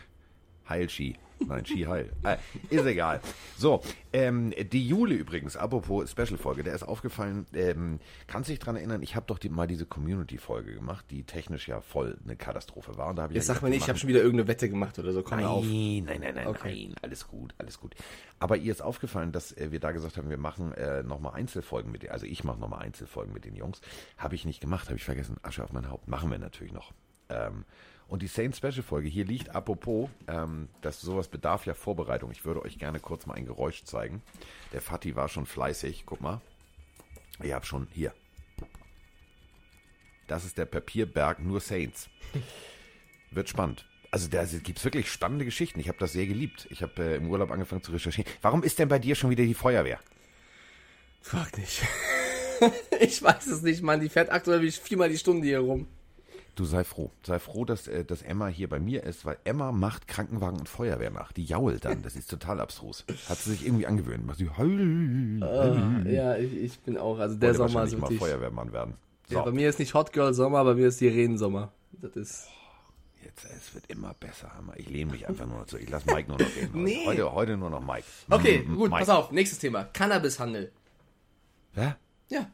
Heil Ski. Nein, Ski Heil. Äh, ist egal. So, ähm, die Jule übrigens, apropos Special-Folge, der ist aufgefallen, ähm, kannst du dich dran erinnern, ich habe doch die, mal diese Community-Folge gemacht, die technisch ja voll eine Katastrophe war. Und da hab ich Jetzt ja sag mir nicht, ich habe schon wieder irgendeine Wette gemacht oder so. Komm Nein, mal auf. nein, nein, nein, Okay. nein, alles gut, alles gut. Aber ihr ist aufgefallen, dass äh, wir da gesagt haben, wir machen äh, nochmal Einzelfolgen mit also ich mache nochmal Einzelfolgen mit den Jungs. Habe ich nicht gemacht, habe ich vergessen. Asche auf mein Haupt. Machen wir natürlich noch. Ähm, und die Saints Special Folge hier liegt apropos, ähm, dass sowas bedarf ja Vorbereitung. Ich würde euch gerne kurz mal ein Geräusch zeigen. Der Fatih war schon fleißig. Guck mal. Ich habe schon hier. Das ist der Papierberg nur Saints. Wird spannend. Also da gibt es wirklich spannende Geschichten. Ich habe das sehr geliebt. Ich habe äh, im Urlaub angefangen zu recherchieren. Warum ist denn bei dir schon wieder die Feuerwehr? Frag nicht. ich weiß es nicht, Mann. Die fährt aktuell wie viermal die Stunde hier rum. Du sei froh. Sei froh, dass, äh, dass Emma hier bei mir ist, weil Emma macht Krankenwagen und Feuerwehr nach. Die jault dann. Das ist total abstrus. Hat sie sich irgendwie angewöhnt. Macht sie heul. Ah, ja, ich, ich bin auch. Also der Wollte Sommer ist wahrscheinlich mal wirklich. Feuerwehrmann werden. So, Ja, bei mir ist nicht Hot Girl Sommer, bei mir ist Sirenen-Sommer. Das ist. jetzt, äh, es wird immer besser. Hammer. Ich lehne mich einfach nur noch zu. Ich lasse Mike nur noch reden. heute. Nee. Heute, heute nur noch Mike. Okay, Mm, gut, Mike. pass auf. Nächstes Thema. Cannabishandel. Hä? Ja.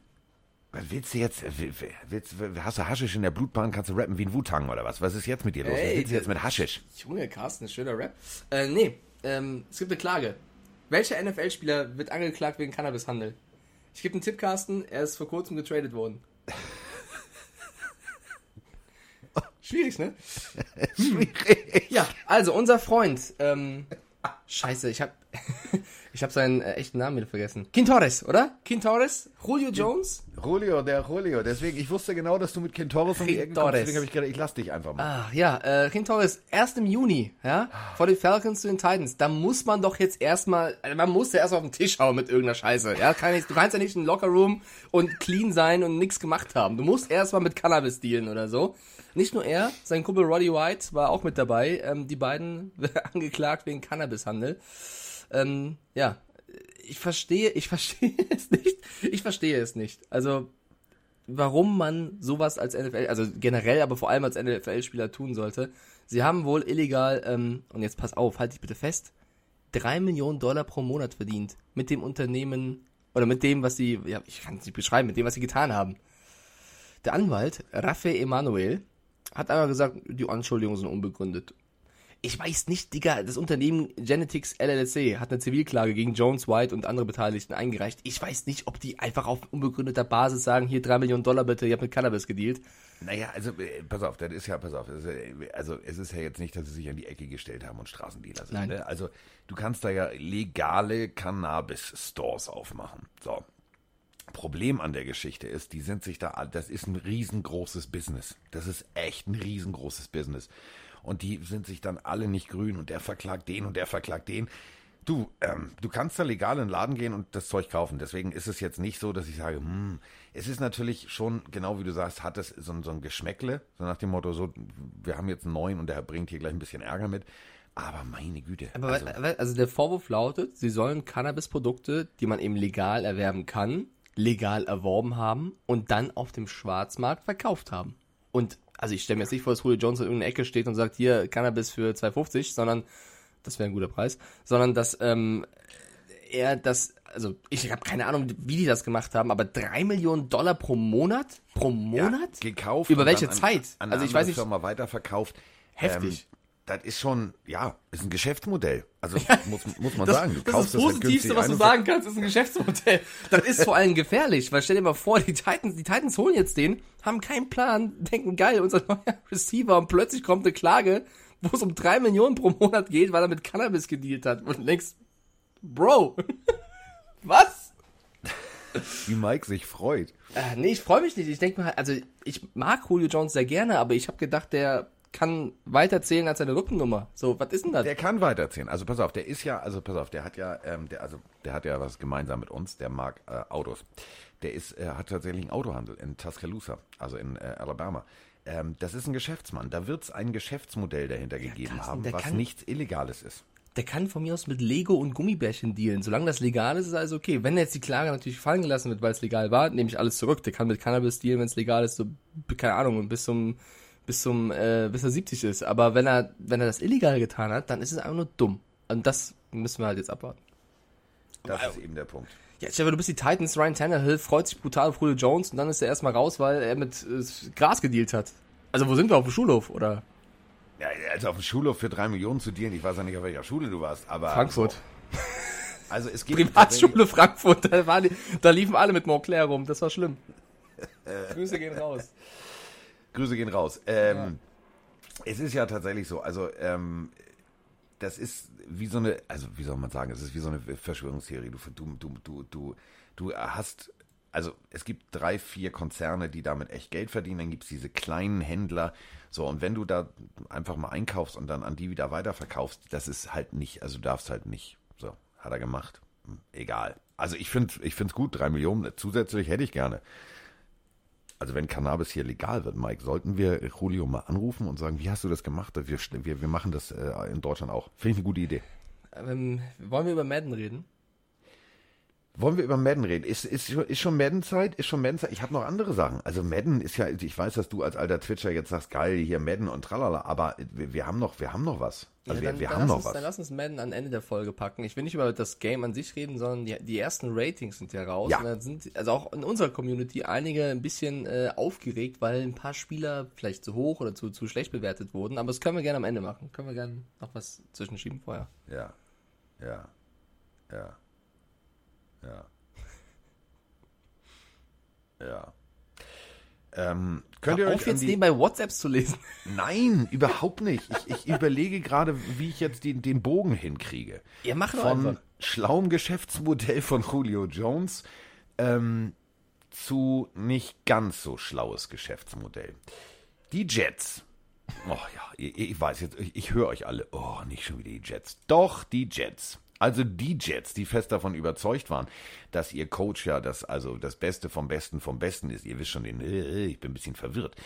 Willst du jetzt? Will- Willst, will- hast du Haschisch in der Blutbahn? Kannst du rappen wie ein Wutang oder was? Was ist jetzt mit dir los? was Ey, willst du jetzt mit Haschisch? Junge, Carsten, schöner Rap. Äh, nee, ähm, es gibt eine Klage. Welcher NFL-Spieler wird angeklagt wegen Cannabishandel? Ich gebe einen Tipp, Carsten. Er ist vor kurzem getradet worden. Schwierig, ne? Schwierig. Ja, also unser Freund. Ähm, scheiße, ich hab, ich hab seinen äh, echten Namen wieder vergessen. Quintores, oder? Quintores? Julio Jones? Julio, der Julio. Deswegen, ich wusste genau, dass du mit Quintores um die Ecke kommst. Deswegen habe ich gedacht, ich lass dich einfach mal. Ach ja, äh, Quintores, erst im Juni, ja, vor den Falcons zu den Titans. Da muss man doch jetzt erstmal, also man muss ja erst auf den Tisch hauen mit irgendeiner Scheiße. Ja, kann nicht, du kannst ja nicht in den Lockerroom und clean sein und nichts gemacht haben. Du musst erstmal mit Cannabis dealen oder so. Nicht nur er, sein Kumpel Roddy White war auch mit dabei. Ähm, die beiden angeklagt wegen Cannabishandel. Ähm, ja, ich verstehe, ich verstehe es nicht. Ich verstehe es nicht. Also, warum man sowas als NFL, also generell, aber vor allem als NFL-Spieler tun sollte. Sie haben wohl illegal, ähm, und jetzt pass auf, halt dich bitte fest, drei Millionen Dollar pro Monat verdient mit dem Unternehmen oder mit dem, was sie, ja, ich kann es nicht beschreiben, mit dem, was sie getan haben. Der Anwalt, Rafael Emanuel, hat einmal gesagt, die Anschuldigungen sind unbegründet. Ich weiß nicht, Digga, das Unternehmen Genetics LLC hat eine Zivilklage gegen Jones, White und andere Beteiligten eingereicht. Ich weiß nicht, ob die einfach auf unbegründeter Basis sagen, hier drei Millionen Dollar bitte, ihr habt mit Cannabis gedealt. Naja, also, äh, pass auf, das ist ja, pass auf, ist, äh, also es ist ja jetzt nicht, dass sie sich an die Ecke gestellt haben und Straßendealer sind. Nein. Ne? Also du kannst da ja legale Cannabis-Stores aufmachen. So. Problem an der Geschichte ist, die sind sich da, das ist ein riesengroßes Business. Das ist echt ein riesengroßes Business. Und die sind sich dann alle nicht grün und der verklagt den und der verklagt den. Du, ähm, du kannst da legal in den Laden gehen und das Zeug kaufen. Deswegen ist es jetzt nicht so, dass ich sage, hm, es ist natürlich schon, genau wie du sagst, hat es so, ein- so ein Geschmäckle, so nach dem Motto, so, wir haben jetzt einen neuen und der bringt hier gleich ein bisschen Ärger mit. Aber meine Güte. Aber also, also der Vorwurf lautet, sie sollen Cannabisprodukte, die man eben legal erwerben kann, legal erworben haben und dann auf dem Schwarzmarkt verkauft haben. Und also ich stelle mir jetzt nicht vor, dass Julio Jones in irgendeiner Ecke steht und sagt, hier Cannabis für 2,50, sondern das wäre ein guter Preis, sondern dass ähm, er das also ich habe keine Ahnung, wie die das gemacht haben, aber drei Millionen Dollar pro Monat? Pro Monat? gekauft. Über welche dann Zeit? An, an also ich weiß nicht. Firma weiterverkauft. Heftig. Ähm, das ist schon, ja, ist ein Geschäftsmodell. Also muss, muss man Das, sagen. Du das kaufst ist das Positivste, was du sagen kannst, ist ein Geschäftsmodell. Das ist vor allem gefährlich, weil stell dir mal vor, die Titans, die Titans holen jetzt den, haben keinen Plan, denken geil, unser neuer Receiver und plötzlich kommt eine Klage, wo es um drei Millionen pro Monat geht, weil er mit Cannabis gedealt hat. Und du denkst, Bro, was? Wie Mike sich freut. Äh, nee, ich freue mich nicht. Ich denke halt, also ich mag Julio Jones sehr gerne, aber ich habe gedacht, der kann weiter zählen als seine Rückennummer. So, was ist denn das? Der kann weiterziehen. Also pass auf, der ist ja, also pass auf, der hat ja, ähm, der, also der hat ja was gemeinsam mit uns. Der mag äh, Autos. Der ist, er hat tatsächlich einen Autohandel in Tuscaloosa, also in äh, Alabama. Ähm, das ist ein Geschäftsmann. Da wird es ein Geschäftsmodell dahinter gegeben Carsten, haben, was kann- nichts Illegales ist. der kann von mir aus mit Lego und Gummibärchen dealen. Solange das legal ist, ist alles okay. Wenn jetzt die Klage natürlich fallen gelassen wird, weil es legal war, nehme ich alles zurück. Der kann mit Cannabis dealen, wenn es legal ist, so, keine Ahnung, bis zum, bis zum, äh, bis er 70 ist. Aber wenn er, wenn er das illegal getan hat, dann ist es einfach nur dumm. Und das müssen wir halt jetzt abwarten. Das ist eben der Punkt. Ja, Stefan, du bist die Titans, Ryan Tannehill freut sich brutal auf Julio Jones und dann ist er erstmal raus, weil er mit äh, Gras gedealt hat. Also wo sind wir, auf dem Schulhof, oder? Ja, also auf dem Schulhof für drei Millionen zu dealen, ich weiß ja nicht, auf welcher Schule du warst, aber. Frankfurt. Also es geht Privatschule Frankfurt, da, waren die, da liefen alle mit Montclair rum, das war schlimm. Grüße gehen raus. Grüße gehen raus. Ähm, Es ist ja tatsächlich so, also ähm, das ist wie so eine, also wie soll man sagen, es ist wie so eine Verschwörungstheorie. Du, du, du, du, du, du hast, also es gibt drei, vier Konzerne, die damit echt Geld verdienen, dann gibt es diese kleinen Händler. So, und wenn du da einfach mal einkaufst und dann an die wieder weiterverkaufst, das ist halt nicht, also du darfst halt nicht. So, hat er gemacht. Egal. Also ich finde ich finde es gut, drei Millionen zusätzlich hätte ich gerne. Also wenn Cannabis hier legal wird, Mike, sollten wir Julio mal anrufen und sagen, wie hast du das gemacht? Wir, wir, wir machen das äh, in Deutschland auch. Finde ich eine gute Idee. Ähm, wollen wir über Madden reden? Wollen wir über Madden reden? Ist, ist, ist schon Madden-Zeit? Ist schon Madden-Zeit? Ich habe noch andere Sachen. Also Madden ist ja, ich weiß, dass du als alter Twitcher jetzt sagst, geil, hier Madden und tralala, aber wir, wir haben noch, wir haben noch was. Also Ja, wir, dann, wir dann haben noch uns, was. Dann lass uns Madden am Ende der Folge packen. Ich will nicht über das Game an sich reden, sondern die, die ersten Ratings sind ja raus. Ja. Und dann sind also auch in unserer Community einige ein bisschen äh, aufgeregt, weil ein paar Spieler vielleicht zu hoch oder zu, zu schlecht bewertet wurden. Aber das können wir gerne am Ende machen. Können wir gerne noch was zwischenschieben vorher. Ja, ja, ja, ja, ja. Ähm, könnt ihr Hör euch auf jetzt die, nebenbei WhatsApps zu lesen. Nein, überhaupt nicht. Ich, ich überlege gerade, wie ich jetzt den, den Bogen hinkriege. Ihr macht Von einfach. schlauem Geschäftsmodell von Julio Jones ähm, zu nicht ganz so schlaues Geschäftsmodell. Die Jets. Oh ja, ich, ich weiß jetzt, ich, ich höre euch alle. Oh, nicht schon wieder die Jets. Doch, die Jets. Also die Jets, die fest davon überzeugt waren, dass ihr Coach ja das, also das Beste vom Besten vom Besten ist. Ihr wisst schon, den, äh, ich bin ein bisschen verwirrt.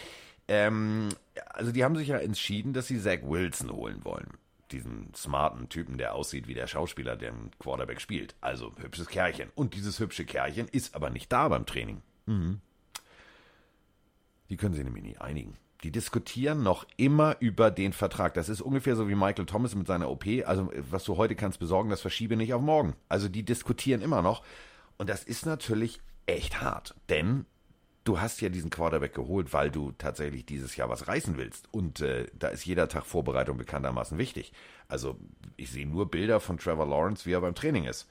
Ähm, also die haben sich ja entschieden, dass sie Zach Wilson holen wollen. Diesen smarten Typen, der aussieht wie der Schauspieler, der einen Quarterback spielt. Also hübsches Kerlchen. Und dieses hübsche Kerlchen ist aber nicht da beim Training. Mhm. Die können sich nämlich nie einigen. Die diskutieren noch immer über den Vertrag. Das ist ungefähr so wie Michael Thomas mit seiner OP. Also, was du heute kannst besorgen, das verschiebe nicht auf morgen. Also, die diskutieren immer noch. Und das ist natürlich echt hart. Denn du hast ja diesen Quarterback geholt, weil du tatsächlich dieses Jahr was reißen willst. Und äh, da ist jeder Tag Vorbereitung bekanntermaßen wichtig. Also, ich sehe nur Bilder von Trevor Lawrence, wie er beim Training ist.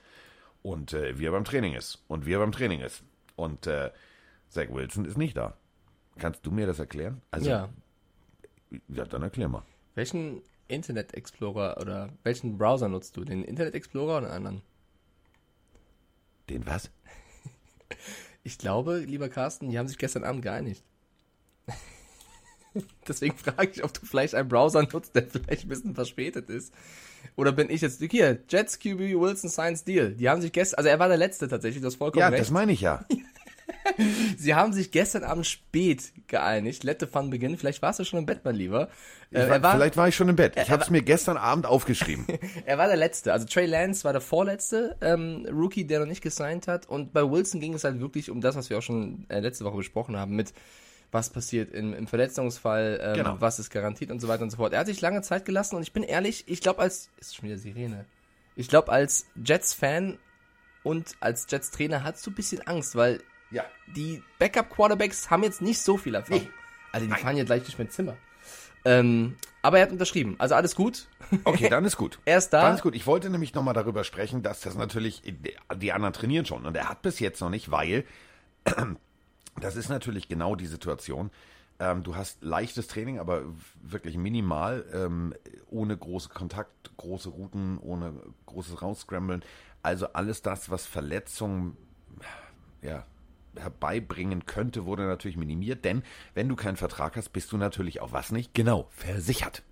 Und äh, wie er beim Training ist. Und wie er beim Training ist. Und äh, Zach Wilson ist nicht da. Kannst du mir das erklären? Also, ja. ja, dann erklär mal. Welchen Internet Explorer oder welchen Browser nutzt du? Den Internet Explorer oder einen anderen? Den was? Ich glaube, lieber Carsten, die haben sich gestern Abend geeinigt. Deswegen frage ich, ob du vielleicht einen Browser nutzt, der vielleicht ein bisschen verspätet ist. Oder bin ich jetzt, hier, Jets QB Wilson Science Deal. Die haben sich gestern, also er war der Letzte tatsächlich, das vollkommen Ja, recht. das meine ich ja. Sie haben sich gestern Abend spät geeinigt. Let the fun begin. Vielleicht warst du schon im Bett, mein Lieber. Äh, war, war, vielleicht war ich schon im Bett. Ich habe es mir gestern Abend aufgeschrieben. er war der Letzte. Also Trey Lance war der vorletzte ähm, Rookie, der noch nicht gesigned hat. Und bei Wilson ging es halt wirklich um das, was wir auch schon äh, letzte Woche besprochen haben, mit was passiert im, im Verletzungsfall, ähm, Genau. was ist garantiert und so weiter und so fort. Er hat sich lange Zeit gelassen und ich bin ehrlich, ich glaube als, ist schon wieder Sirene. Ich glaube als Jets-Fan und als Jets Trainer hast du ein bisschen Angst, weil Ja. die Backup-Quarterbacks haben jetzt nicht so viel Erfahrung. Nee. Also die Nein. fahren ja gleich durch mein Zimmer. Ähm, aber er hat unterschrieben. Also alles gut. Okay, dann ist gut. Er ist da. Dann ist gut. Ich wollte nämlich nochmal darüber sprechen, dass das natürlich, die anderen trainieren schon und er hat bis jetzt noch nicht, weil das ist natürlich genau die Situation. Ähm, du hast leichtes Training, aber wirklich minimal, ähm, ohne große Kontakt, große Routen, ohne großes Rausscramblen. Also alles das, was Verletzungen ja, herbeibringen könnte, wurde natürlich minimiert, denn wenn du keinen Vertrag hast, bist du natürlich auf was nicht? Genau, versichert.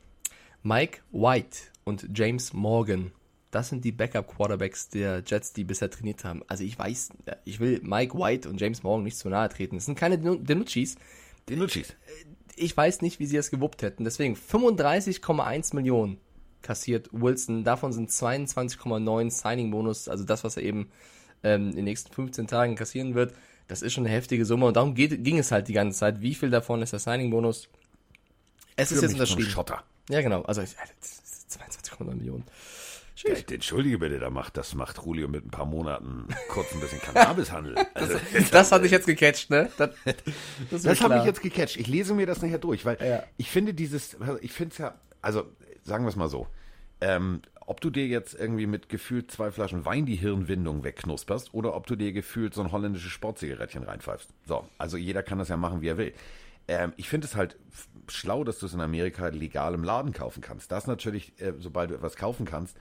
Mike White und James Morgan. Das sind die Backup-Quarterbacks der Jets, die bisher trainiert haben. Also ich weiß, ich will Mike White und James Morgan nicht zu nahe treten. Das sind keine Denuccis. Den Nutschis. Ich weiß nicht, wie sie es gewuppt hätten. Deswegen 35,1 Millionen kassiert Wilson. Davon sind 22,9 Signing-Bonus, also das, was er eben ähm, in den nächsten 15 Tagen kassieren wird. Das ist schon eine heftige Summe und darum geht, ging es halt die ganze Zeit. Wie viel davon ist der Signing-Bonus? Es ist Für jetzt so ein unterschrieben. Schotter. Ja, genau. Also ich- das ist 22,9 Millionen. Ja, entschuldige bitte, da macht, das macht Julio mit ein paar Monaten kurz ein bisschen Cannabishandel. Also, Das hatte ich jetzt gecatcht, ne? Das, das, ist das habe ich jetzt gecatcht. Ich lese mir das nachher durch, weil Ja. ich finde dieses, ich finde es ja, also sagen wir es mal so, ähm, ob du dir jetzt irgendwie mit gefühlt zwei Flaschen Wein die Hirnwindung wegknusperst oder ob du dir gefühlt so ein holländisches Sportzigarettchen reinpfeifst. So, also jeder kann das ja machen, wie er will. Ähm, ich finde es halt schlau, dass du es in Amerika legal im Laden kaufen kannst. Das natürlich, äh, sobald du etwas kaufen kannst,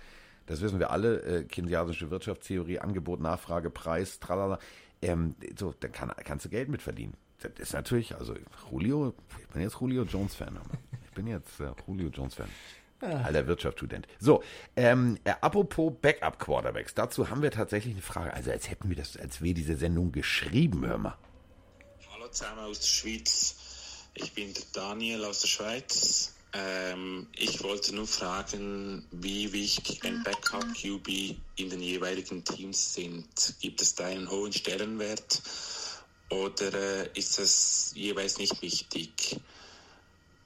das wissen wir alle, äh, keynesianische Wirtschaftstheorie, Angebot, Nachfrage, Preis, tralala, ähm, so, dann kann, kannst du Geld mit verdienen. Das ist natürlich, also Julio, ich bin jetzt Julio Jones-Fan. Ich bin jetzt äh, Julio Jones-Fan. Alter Wirtschaftsstudent. So, ähm, äh, apropos Backup-Quarterbacks, dazu haben wir tatsächlich eine Frage. Also als hätten wir das, als wäre diese Sendung geschrieben, hör mal. Hallo zusammen aus der Schweiz. Ich bin der Daniel aus der Schweiz. Ähm, ich wollte nur fragen, wie wichtig ein Backup-QB in den jeweiligen Teams sind. Gibt es da einen hohen Stellenwert oder äh, ist das jeweils nicht wichtig?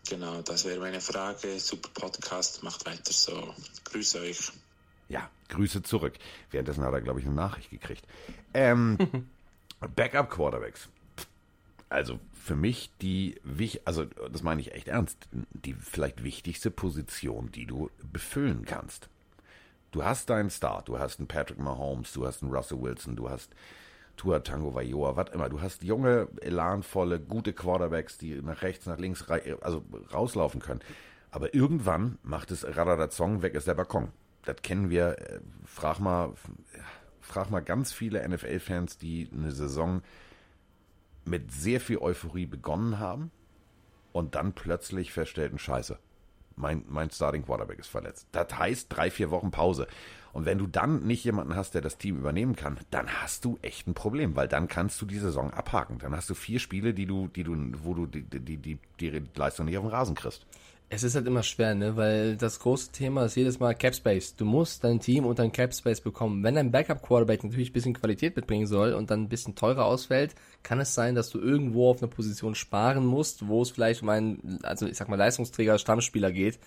Genau, das wäre meine Frage. Super Podcast, macht weiter so. Grüße euch. Ja, Grüße zurück. Währenddessen hat er, glaube ich, eine Nachricht gekriegt. Ähm, Backup-Quarterbacks. Also für mich die, also das meine ich echt ernst, die vielleicht wichtigste Position, die du befüllen kannst. Du hast deinen Star, du hast einen Patrick Mahomes, du hast einen Russell Wilson, du hast Tua Tango Vailoa, was immer. Du hast junge, elanvolle, gute Quarterbacks, die nach rechts, nach links, also rauslaufen können. Aber irgendwann macht es Radadazong, weg ist der Balkon. Das kennen wir. äh, Frag mal, frag mal ganz viele NFL-Fans, die eine Saison mit sehr viel Euphorie begonnen haben und dann plötzlich feststellten, scheiße, mein, mein Starting Quarterback ist verletzt. Das heißt drei, vier Wochen Pause. Und wenn du dann nicht jemanden hast, der das Team übernehmen kann, dann hast du echt ein Problem, weil dann kannst du die Saison abhaken. Dann hast du vier Spiele, die du, die du, wo du die, die, die, die Leistung nicht auf den Rasen kriegst. Es ist halt immer schwer, ne? Weil das große Thema ist jedes Mal Cap Space. Du musst dein Team unter den Cap Space bekommen. Wenn dein Backup Quarterback natürlich ein bisschen Qualität mitbringen soll und dann ein bisschen teurer ausfällt, kann es sein, dass du irgendwo auf einer Position sparen musst, wo es vielleicht um einen, also ich sag mal Leistungsträger, Stammspieler geht.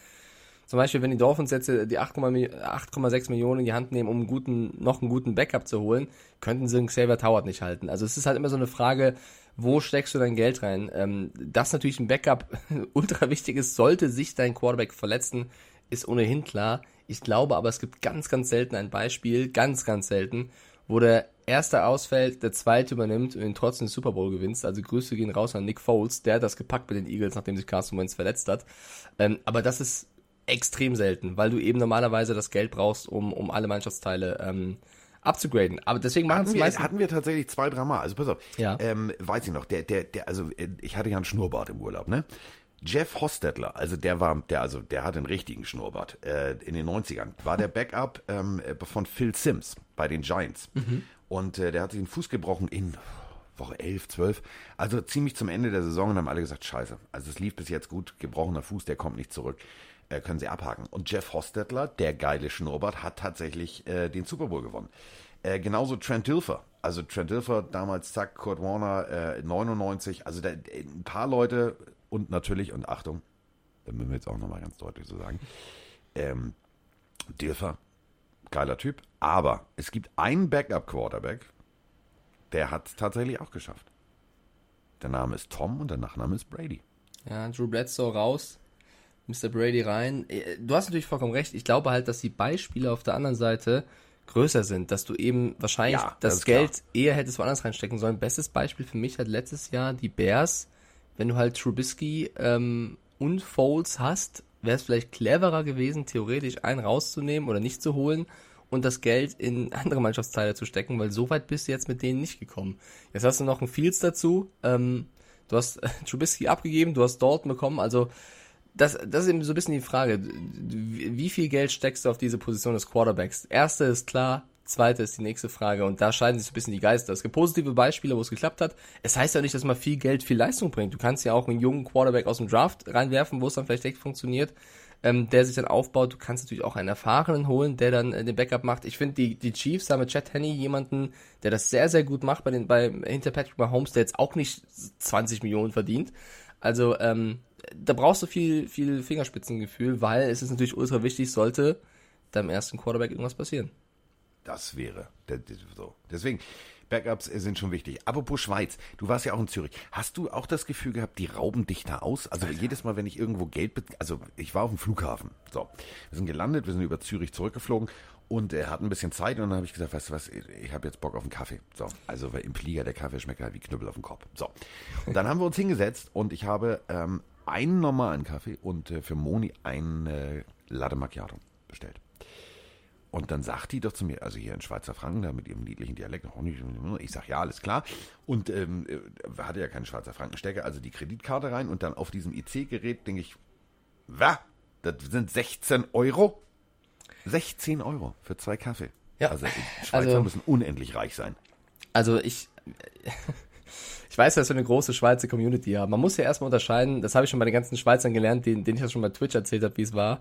Zum Beispiel, wenn die Dolphins jetzt die 8,6 8,6 Millionen in die Hand nehmen, um einen guten, noch einen guten Backup zu holen, könnten sie einen Xavier Toward nicht halten. Also es ist halt immer so eine Frage, wo steckst du dein Geld rein? Ähm, dass natürlich ein Backup ultra wichtig ist, sollte sich dein Quarterback verletzen, ist ohnehin klar. Ich glaube aber, es gibt ganz, ganz selten ein Beispiel, ganz, ganz selten, wo der erste ausfällt, der zweite übernimmt und ihn trotzdem den Super Bowl gewinnst. Also Grüße gehen raus an Nick Foles, der hat das gepackt mit den Eagles, nachdem sich Carson Wentz verletzt hat. Ähm, aber das ist extrem selten, weil du eben normalerweise das Geld brauchst, um, um alle Mannschaftsteile ähm, abzugraden. Aber deswegen machen es meistens. hatten wir tatsächlich zwei, dreimal. Also pass auf. Ja. Ähm, weiß ich noch, der, der, der, also äh, ich hatte ja einen Schnurrbart im Urlaub, ne? Jeff Hostetler, also der war, der, also der hat den richtigen Schnurrbart. Äh, in den 90ern war der Backup ähm, äh, von Phil Sims bei den Giants. Und äh, der hat sich den Fuß gebrochen in Woche 11, 12. Also ziemlich zum Ende der Saison und haben alle gesagt, scheiße. Also es lief bis jetzt gut, gebrochener Fuß, der kommt nicht zurück. Äh, können sie abhaken. Und Jeff Hostetler, der geile Schnurrbart, hat tatsächlich äh, den Super Bowl gewonnen. Äh, genauso Trent Dilfer. Also Trent Dilfer, damals zack, Kurt Warner, äh, 99. Also da, ein paar Leute und natürlich, und Achtung, da müssen wir jetzt auch nochmal ganz deutlich so sagen, ähm, Dilfer, geiler Typ. Aber es gibt einen Backup-Quarterback, der hat es tatsächlich auch geschafft. Der Name ist Tom und der Nachname ist Brady. Ja, Drew Bledsoe raus, Mr. Brady rein. Äh, Du hast natürlich vollkommen recht. Ich glaube halt, dass die Beispiele auf der anderen Seite größer sind, dass du eben wahrscheinlich Ja, das das, ist klar. Geld eher hättest woanders reinstecken sollen. Bestes Beispiel für mich hat letztes Jahr die Bears. Wenn du halt Trubisky ähm, und Foles hast, wäre es vielleicht cleverer gewesen, theoretisch einen rauszunehmen oder nicht zu holen und das Geld in andere Mannschaftsteile zu stecken, weil so weit bist du jetzt mit denen nicht gekommen. Jetzt hast du noch einen Fields dazu. Ähm, du hast äh, Trubisky abgegeben, du hast Dalton bekommen, also das, das ist eben so ein bisschen die Frage. Wie viel Geld steckst du auf diese Position des Quarterbacks? Erste ist klar, zweite ist die nächste Frage und da scheiden sich so ein bisschen die Geister. Es gibt positive Beispiele, wo es geklappt hat. Es heißt ja nicht, dass man viel Geld viel Leistung bringt. Du kannst ja auch einen jungen Quarterback aus dem Draft reinwerfen, wo es dann vielleicht echt funktioniert, ähm, der sich dann aufbaut. Du kannst natürlich auch einen erfahrenen holen, der dann äh, den Backup macht. Ich finde, die, die Chiefs haben mit Chad Henney jemanden, der das sehr, sehr gut macht bei den, bei, hinter Patrick Mahomes, der jetzt auch nicht 20 Millionen verdient. Also, ähm, da brauchst du viel, viel Fingerspitzengefühl, weil es ist natürlich ultra wichtig, sollte deinem ersten Quarterback irgendwas passieren. Das wäre so. Deswegen, Backups sind schon wichtig. Apropos Schweiz, du warst ja auch in Zürich. Hast du auch das Gefühl gehabt, die rauben dich da aus? Also jedes Mal, wenn ich irgendwo Geld, also ich war auf dem Flughafen. So, wir sind gelandet, wir sind über Zürich zurückgeflogen und er hat ein bisschen Zeit und dann habe ich gesagt, weißt du was, ich habe jetzt Bock auf einen Kaffee. So, also weil im Flieger der Kaffee schmeckt halt wie Knüppel auf dem Kopf. So, und dann haben wir uns hingesetzt und ich habe ähm, einen normalen Kaffee und äh, für Moni ein äh, Latte Macchiato bestellt. Und dann sagt die doch zu mir, also hier in Schweizer Franken, da mit ihrem niedlichen Dialekt, nicht, ich sag ja, alles klar. Und ähm, äh, hatte ja keinen Schweizer Frankenstecker, also die Kreditkarte rein und dann auf diesem IC-Gerät denke ich, was? Das sind 16 Euro? 16 Euro für zwei Kaffee. Ja. Also die Schweizer Also- müssen unendlich reich sein. Also ich, ich weiß, dass wir eine große Schweizer Community haben. Man muss ja erstmal unterscheiden, das habe ich schon bei den ganzen Schweizern gelernt, denen, denen ich das schon bei Twitch erzählt habe, wie es war.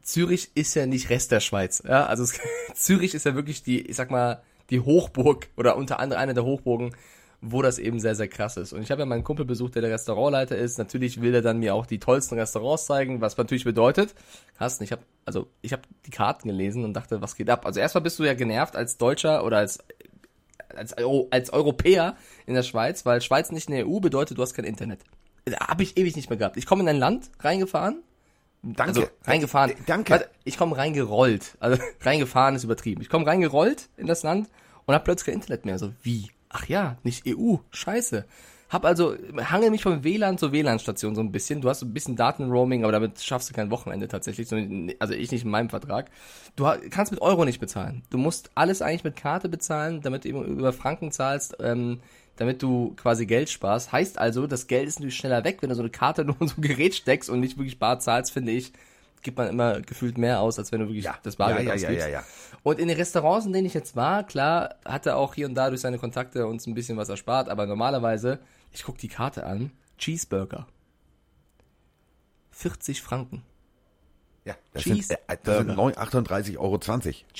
Zürich ist ja nicht Rest der Schweiz. Ja, also es, Zürich ist ja wirklich die, ich sag mal, die Hochburg oder unter anderem eine der Hochburgen, wo das eben sehr, sehr krass ist. Und ich habe ja meinen Kumpel besucht, der der Restaurantleiter ist. Natürlich will er dann mir auch die tollsten Restaurants zeigen, was natürlich bedeutet, Carsten, ich habe also ich habe die Karten gelesen und dachte, was geht ab? Also erstmal bist du ja genervt als Deutscher oder als als, Euro, als Europäer in der Schweiz, weil Schweiz nicht in der EU bedeutet, du hast kein Internet. Habe ich ewig nicht mehr gehabt. Ich komme in ein Land reingefahren, Danke. also reingefahren. Danke. Warte, ich komme reingerollt. Also reingefahren ist übertrieben. Ich komme reingerollt in das Land und habe plötzlich kein Internet mehr. So wie? Ach ja, nicht EU. Scheiße. Hab also hangel mich vom WLAN zur WLAN-Station so ein bisschen. Du hast ein bisschen Datenroaming, aber damit schaffst du kein Wochenende tatsächlich. So, Also ich nicht in meinem Vertrag. Du kannst mit Euro nicht bezahlen. Du musst alles eigentlich mit Karte bezahlen, damit du über Franken zahlst. Ähm, damit du quasi Geld sparst. Heißt also, das Geld ist natürlich schneller weg, wenn du so eine Karte nur in so ein Gerät steckst und nicht wirklich bar zahlst, finde ich, gibt man immer gefühlt mehr aus, als wenn du wirklich Ja, das Bargeld ja, ja, ausgibst. ja, ja, ja. Und in den Restaurants, in denen ich jetzt war, klar, hat er auch hier und da durch seine Kontakte uns ein bisschen was erspart, aber normalerweise, ich guck die Karte an, Cheeseburger. 40 Franken. Ja, das sind, Cheese äh, das sind Burger. 9 38,20 Euro.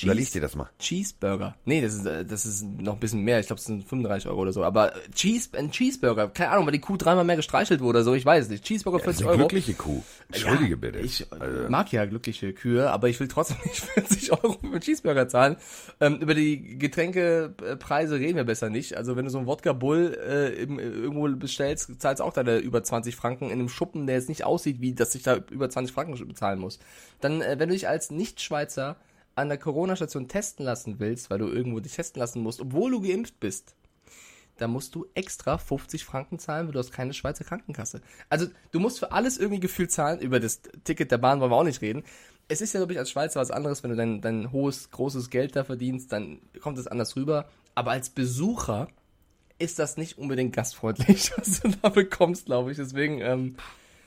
Überleg dir das mal. Cheeseburger. Nee, das ist, äh, das ist noch ein bisschen mehr. Ich glaube, es sind 35 Euro oder so. Aber äh, Cheese, ein Cheeseburger, keine Ahnung, weil die Kuh dreimal mehr gestreichelt wurde oder so, ich weiß es nicht. Cheeseburger ist 40 eine Euro. glückliche Kuh. Entschuldige Ja, bitte. Ich äh, Also, mag ja glückliche Kühe, aber ich will trotzdem nicht 40 Euro für einen Cheeseburger zahlen. Ähm, über die Getränkepreise reden wir besser nicht. Also wenn du so einen Wodka Bull äh, im, irgendwo bestellst, zahlst du auch deine über 20 Franken in einem Schuppen, der jetzt nicht aussieht, wie dass ich da über 20 Franken bezahlen muss. Dann, äh, wenn du dich als Nicht-Schweizer an der Corona-Station testen lassen willst, weil du irgendwo dich testen lassen musst, obwohl du geimpft bist, da musst du extra 50 Franken zahlen, weil du hast keine Schweizer Krankenkasse. Also du musst für alles irgendwie gefühlt zahlen. Über das Ticket der Bahn wollen wir auch nicht reden. Es ist ja, glaube ich, als Schweizer was anderes, wenn du dein, dein hohes, großes Geld da verdienst, dann kommt es anders rüber. Aber als Besucher ist das nicht unbedingt gastfreundlich, was du da bekommst, glaube ich. Deswegen, ähm,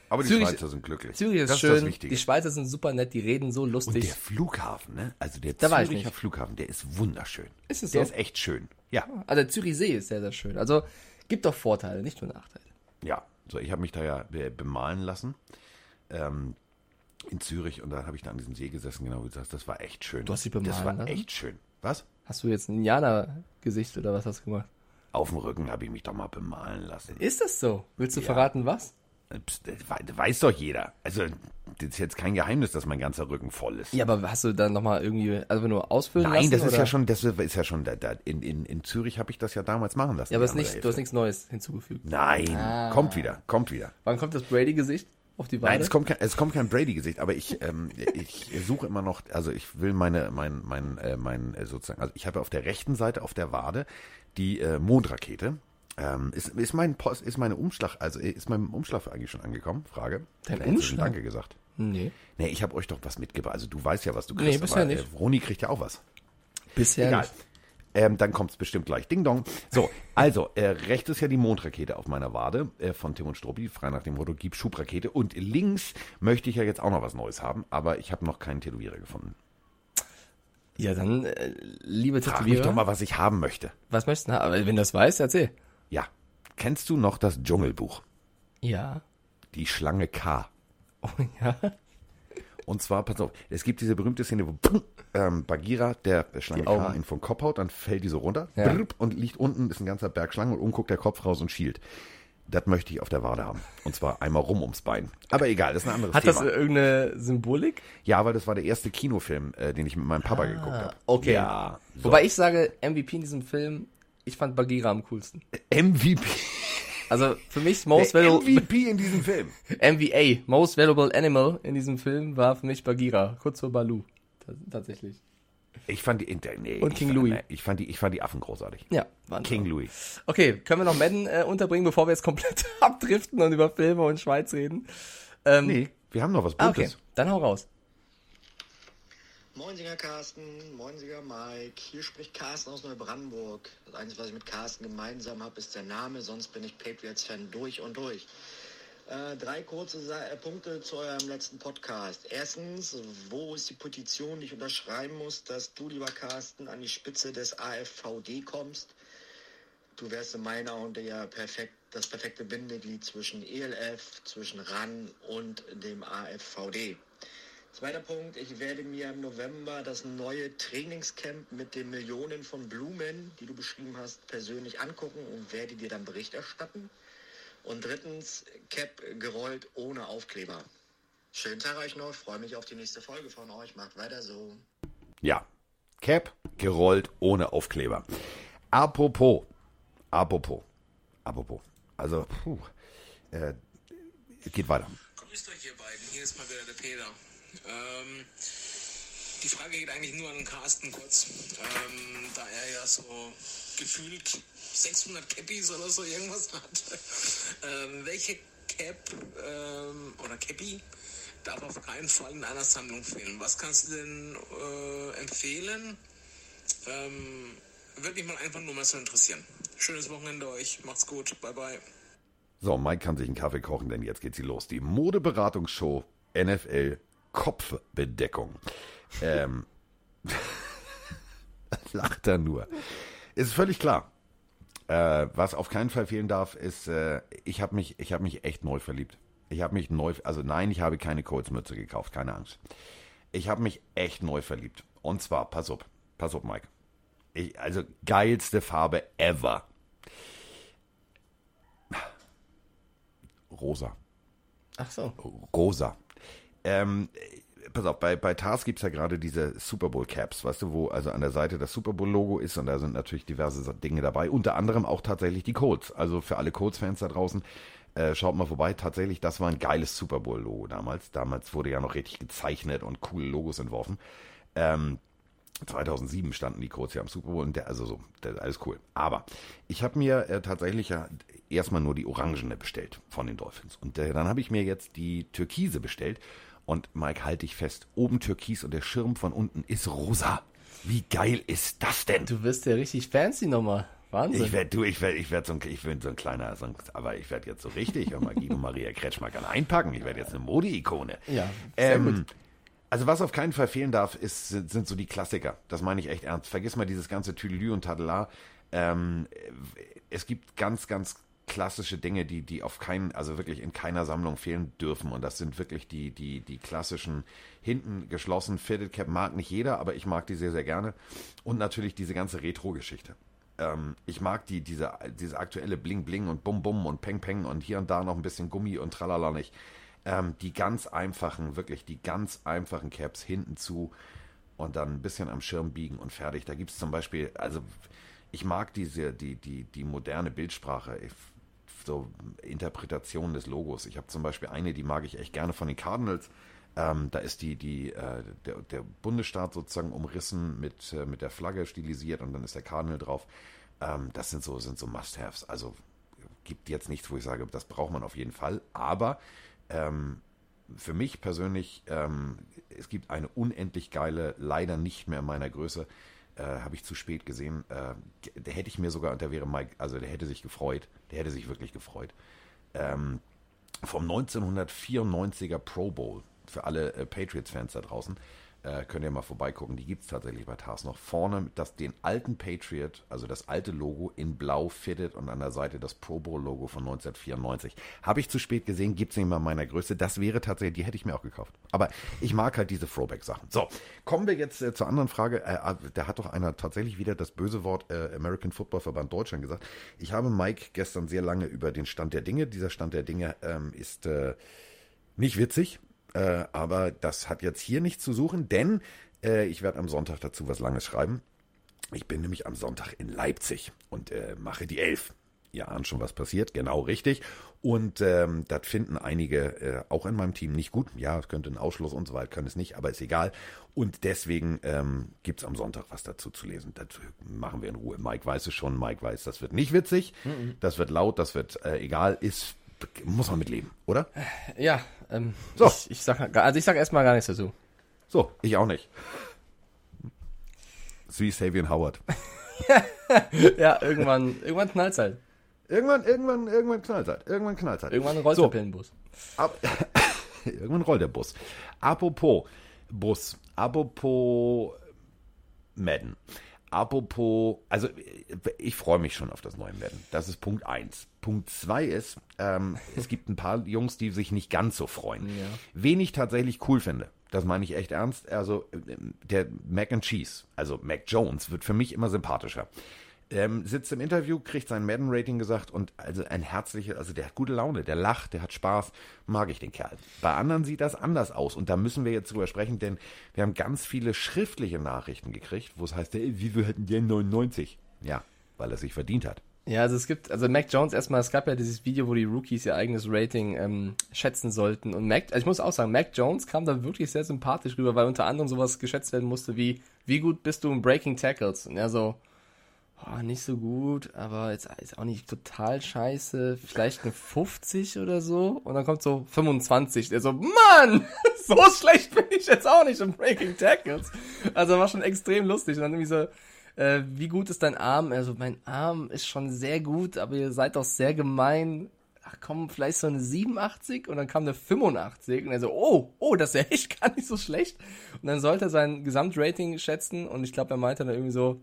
aber die Zürich- Schweizer sind glücklich. Zürich ist das schön, ist das Wichtige. die Schweizer sind super nett, die reden so Und lustig. der Flughafen, ne? Also der Da Züricher. Flughafen, der ist wunderschön. Ist es der so? ist echt schön. Ja. Also der Zürichsee ist sehr, sehr schön. Also gibt doch Vorteile, nicht nur Nachteile. Ja. So, ich habe mich da ja be bemalen lassen. Ähm, in Zürich und da habe ich da an diesem See gesessen, genau wie du sagst, das war echt schön. Du hast dich Das bemalen war lassen? echt schön. Was? Hast du jetzt ein Indianer-Gesicht oder was hast du gemacht? Auf dem Rücken habe ich mich doch mal bemalen lassen. Ist das so? Willst du Ja. verraten, was? Weiß doch jeder. Also, das ist jetzt kein Geheimnis, dass mein ganzer Rücken voll ist. Ja, aber hast du dann nochmal irgendwie, also nur ausfüllen Nein, lassen? das ist oder? ja schon, das ist ja schon, da, da, in, in, in Zürich habe ich das ja damals machen lassen. Ja, aber es nicht, du hast nichts Neues hinzugefügt. Nein, Ah. kommt wieder, kommt wieder. Wann kommt das Brady-Gesicht auf die Wade? Nein, es kommt kein, es kommt kein Brady-Gesicht, aber ich, ähm, ich suche immer noch, also ich will meine, mein, mein, äh, mein, äh, sozusagen, also ich habe auf der rechten Seite auf der Wade die äh, Mondrakete. Ähm, ist, ist mein Post, ist meine Umschlag, also ist mein Umschlag eigentlich schon angekommen? Frage. Dein schon Umschlag? Danke gesagt. Nee, Nee, ich habe euch doch was mitgebracht. Also du weißt ja, was du kriegst. Nee, bisher aber, nicht. Äh, Roni kriegt ja auch was. bisher Egal. nicht. Ähm, dann kommt es bestimmt gleich. Ding dong. So, also, äh, rechts ist ja die Mondrakete auf meiner Wade äh, von Tim und Struppi, frei nach dem Motto, gib Schubrakete. Und links möchte ich ja jetzt auch noch was Neues haben, aber ich habe noch keinen Tätowierer gefunden. Ja, dann, äh, liebe Frag mich Tätowierer, doch mal, was ich haben möchte. was möchtest du? Na, aber wenn du das weißt, erzähl. Ja. Kennst du noch das Dschungelbuch? Ja. Die Schlange K. Oh, ja. Und zwar, pass auf, es gibt diese berühmte Szene, wo ähm, Bagheera der Schlange Die. K ihn vom Kopf haut, dann fällt die so runter Ja. und liegt unten, ist ein ganzer Berg Schlangen und oben guckt der Kopf raus und schielt. Das möchte ich auf der Wade haben. Und zwar einmal rum ums Bein. Aber egal, das ist ein anderes Hat das Thema. äh, irgendeine Symbolik? ja, weil das war der erste Kinofilm, äh, den ich mit meinem Papa geguckt habe. Ah, okay. Ja. So. Wobei ich sage, MVP in diesem Film, ich fand Bagheera am coolsten. MVP. Also für mich Most Valuable MVP in diesem Film. MVA, Most Valuable Animal in diesem Film war für mich Bagheera, kurz vor Balu. T tatsächlich. Ich fand die, nee, Und King fand, Louis. Ich fand die, ich fand die Affen großartig. Ja, waren King Louis. Okay, können wir noch Madden äh, unterbringen, bevor wir jetzt komplett abdriften und über Filme und Schweiz reden? Ähm, Nee, wir haben noch was ah, Buntes. okay, dann hau raus. Moinsinger Carsten, Moinsinger Mike, hier spricht Carsten aus Neubrandenburg. Das Einzige, was ich mit Carsten gemeinsam habe, ist der Name, sonst bin ich Patriots-Fan durch und durch. Äh, drei kurze Sa äh, Punkte zu eurem letzten Podcast. Erstens, wo ist die Petition, die ich unterschreiben muss, dass du, lieber Carsten, an die Spitze des AFVD kommst? Du wärst in meinen Augen der perfekt, das perfekte Bindeglied zwischen ELF, zwischen RAN und dem AFVD. Zweiter Punkt, ich werde mir im November das neue Trainingscamp mit den Millionen von Blumen, die du beschrieben hast, persönlich angucken und werde dir dann Bericht erstatten. Und drittens, Cap gerollt ohne Aufkleber. Schönen Tag euch noch, freue mich auf die nächste Folge von euch. Macht weiter so. Ja. Cap gerollt ohne Aufkleber. Apropos. Apropos. Apropos. Also, puh. Äh, geht weiter. Grüßt euch ihr beiden, hier ist mal wieder der Peter. Ähm, die Frage geht eigentlich nur an Carsten kurz, ähm, da er ja so gefühlt 600 Cappies oder so irgendwas hat. Ähm, welche Cap ähm, oder Cappy darf auf keinen Fall in einer Sammlung fehlen? Was kannst du denn äh, empfehlen? Ähm, würde mich mal einfach nur mal so interessieren. Schönes Wochenende euch, macht's gut, bye bye. So, Mike kann sich einen Kaffee kochen, denn jetzt geht sie los. Die Modeberatungsshow NFL Kopfbedeckung. Ähm, lacht er nur. Ist völlig klar. Äh, was auf keinen Fall fehlen darf, ist, äh, ich habe mich, ich habe mich echt neu verliebt. Ich habe mich neu, also nein, ich habe keine Colts-Mütze gekauft, keine Angst. Ich habe mich echt neu verliebt. Und zwar, pass auf, pass auf, Mike. Ich, also geilste Farbe ever. Rosa. Ach so. Rosa. Ähm, pass auf, bei, bei Tars gibt es ja gerade diese Super Bowl Caps, weißt du, wo also an der Seite das Super Bowl Logo ist und da sind natürlich diverse Dinge dabei, unter anderem auch tatsächlich die Colts. Also für alle Colts-Fans da draußen, äh, schaut mal vorbei. Tatsächlich, das war ein geiles Super Bowl Logo damals. Damals wurde ja noch richtig gezeichnet und coole Logos entworfen. Ähm, 2007 standen die Colts ja am Super Bowl und der, also so, der, alles cool. Aber ich habe mir äh, tatsächlich ja erstmal nur die orangene bestellt von den Dolphins. Und äh, dann habe ich mir jetzt die türkise bestellt. Und Mike, halte ich fest, oben türkis und der Schirm von unten ist rosa. Wie geil ist das denn? Du wirst ja richtig fancy nochmal. Wahnsinn. Ich werde, du, ich werde, ich werde so ein, ich bin so ein kleiner, so ein, aber ich werde jetzt so richtig, und Guido Maria Kretschmer kann einpacken. Ich werde jetzt eine Modeikone. Ja, sehr ähm, gut. Also was auf keinen Fall fehlen darf, ist, sind, sind so die Klassiker. Das meine ich echt ernst. Vergiss mal dieses ganze Tüdelü und Tadela. Ähm, es gibt ganz, ganz klassische Dinge, die, die auf keinen, also wirklich in keiner Sammlung fehlen dürfen. Und das sind wirklich die, die, die klassischen hinten geschlossen. Fitted Cap mag nicht jeder, aber ich mag die sehr, sehr gerne. Und natürlich diese ganze Retro-Geschichte. Ähm, ich mag die, diese, diese aktuelle Bling Bling und Bum Bum und Peng Peng und hier und da noch ein bisschen Gummi und Tralala nicht. Ähm, die ganz einfachen, wirklich die ganz einfachen Caps hinten zu und dann ein bisschen am Schirm biegen und fertig. Da gibt es zum Beispiel, also ich mag diese, die, die, die moderne Bildsprache, so Interpretation des Logos. Ich habe zum Beispiel eine, die mag ich echt gerne von den Cardinals. Ähm, da ist die, die, äh, der, der, Bundesstaat sozusagen umrissen mit, äh, mit der Flagge stilisiert und dann ist der Cardinal drauf. Ähm, das sind so, sind so Must-Haves. Also gibt jetzt nichts, wo ich sage, das braucht man auf jeden Fall. Aber ähm, für mich persönlich, ähm, es gibt eine unendlich geile, leider nicht mehr in meiner Größe, äh, habe ich zu spät gesehen. Äh, der hätte ich mir sogar, der wäre Mike, also der hätte sich gefreut, der hätte sich wirklich gefreut. Ähm, vom 1994er Pro Bowl, für alle äh, Patriots-Fans da draußen, äh, könnt ihr mal vorbeigucken. Die gibt es tatsächlich bei Tars noch. Vorne das, den alten Patriot, also das alte Logo in blau fitted und an der Seite das Pro Bowl Logo von 1994. Habe ich zu spät gesehen, gibt es nicht in meiner Größe. Das wäre tatsächlich, die hätte ich mir auch gekauft. Aber ich mag halt diese Throwback-Sachen. So, kommen wir jetzt äh, zur anderen Frage. Äh, äh da hat doch einer tatsächlich wieder das böse Wort äh, American Football Verband Deutschland gesagt. Ich habe Mike gestern sehr lange über den Stand der Dinge. Dieser Stand der Dinge ähm, ist äh, nicht witzig. Äh, aber das hat jetzt hier nichts zu suchen, denn äh, ich werde am Sonntag dazu was Langes schreiben. Ich bin nämlich am Sonntag in Leipzig und äh, mache die Elf. Ihr ahnt schon, was passiert, genau richtig. Und ähm, das finden einige äh, auch in meinem Team nicht gut. Ja, es könnte ein Ausschluss und so weiter, können es nicht, aber ist egal. Und deswegen ähm, gibt es am Sonntag was dazu zu lesen. Das machen wir in Ruhe. Mike weiß es schon, Mike weiß, das wird nicht witzig, mhm. das wird laut, das wird äh, egal, ist muss man mitleben, oder? Ja, ähm, so. ich, ich sag, also ich sag erstmal gar nichts dazu. So, ich auch nicht. Wie Savian Howard. ja, irgendwann, irgendwann knallt halt. Irgendwann, irgendwann, irgendwann knallt halt. Irgendwann knallt halt. Irgendwann rollt so. der Pillenbus. Ab, irgendwann rollt der Bus. Apropos Bus. Apropos Madden. Apropos, also ich freue mich schon auf das neue Madden. Das ist Punkt 1. Punkt 2 ist, ähm, es gibt ein paar Jungs, die sich nicht ganz so freuen. Ja. Wen ich tatsächlich cool finde, das meine ich echt ernst, also der Mac and Cheese, also Mac Jones, wird für mich immer sympathischer. Ähm, sitzt im Interview, kriegt sein Madden-Rating gesagt und also ein herzlicher, also der hat gute Laune, der lacht, der hat Spaß, mag ich den Kerl. Bei anderen sieht das anders aus und da müssen wir jetzt drüber sprechen, denn wir haben ganz viele schriftliche Nachrichten gekriegt, wo es heißt, ey, wieso hätten die 99? Ja, weil er sich verdient hat. Ja, also es gibt, also Mac Jones erstmal, es gab ja dieses Video, wo die Rookies ihr eigenes Rating ähm, schätzen sollten. Und Mac, also ich muss auch sagen, Mac Jones kam da wirklich sehr sympathisch rüber, weil unter anderem sowas geschätzt werden musste wie, wie gut bist du im Breaking Tackles? Und er so, oh, nicht so gut, aber jetzt ist auch nicht total scheiße, vielleicht eine 50 oder so. Und dann kommt so 25. Der so, Mann, so schlecht bin ich jetzt auch nicht im Breaking Tackles. Also war schon extrem lustig. Und dann irgendwie so, äh, wie gut ist dein Arm? Also mein Arm ist schon sehr gut, aber ihr seid doch sehr gemein. Ach komm, vielleicht so eine 87 und dann kam eine 85 und er so, oh, oh, das ist ja echt gar nicht so schlecht. Und dann sollte er sein Gesamtrating schätzen und ich glaube, er meinte dann irgendwie so,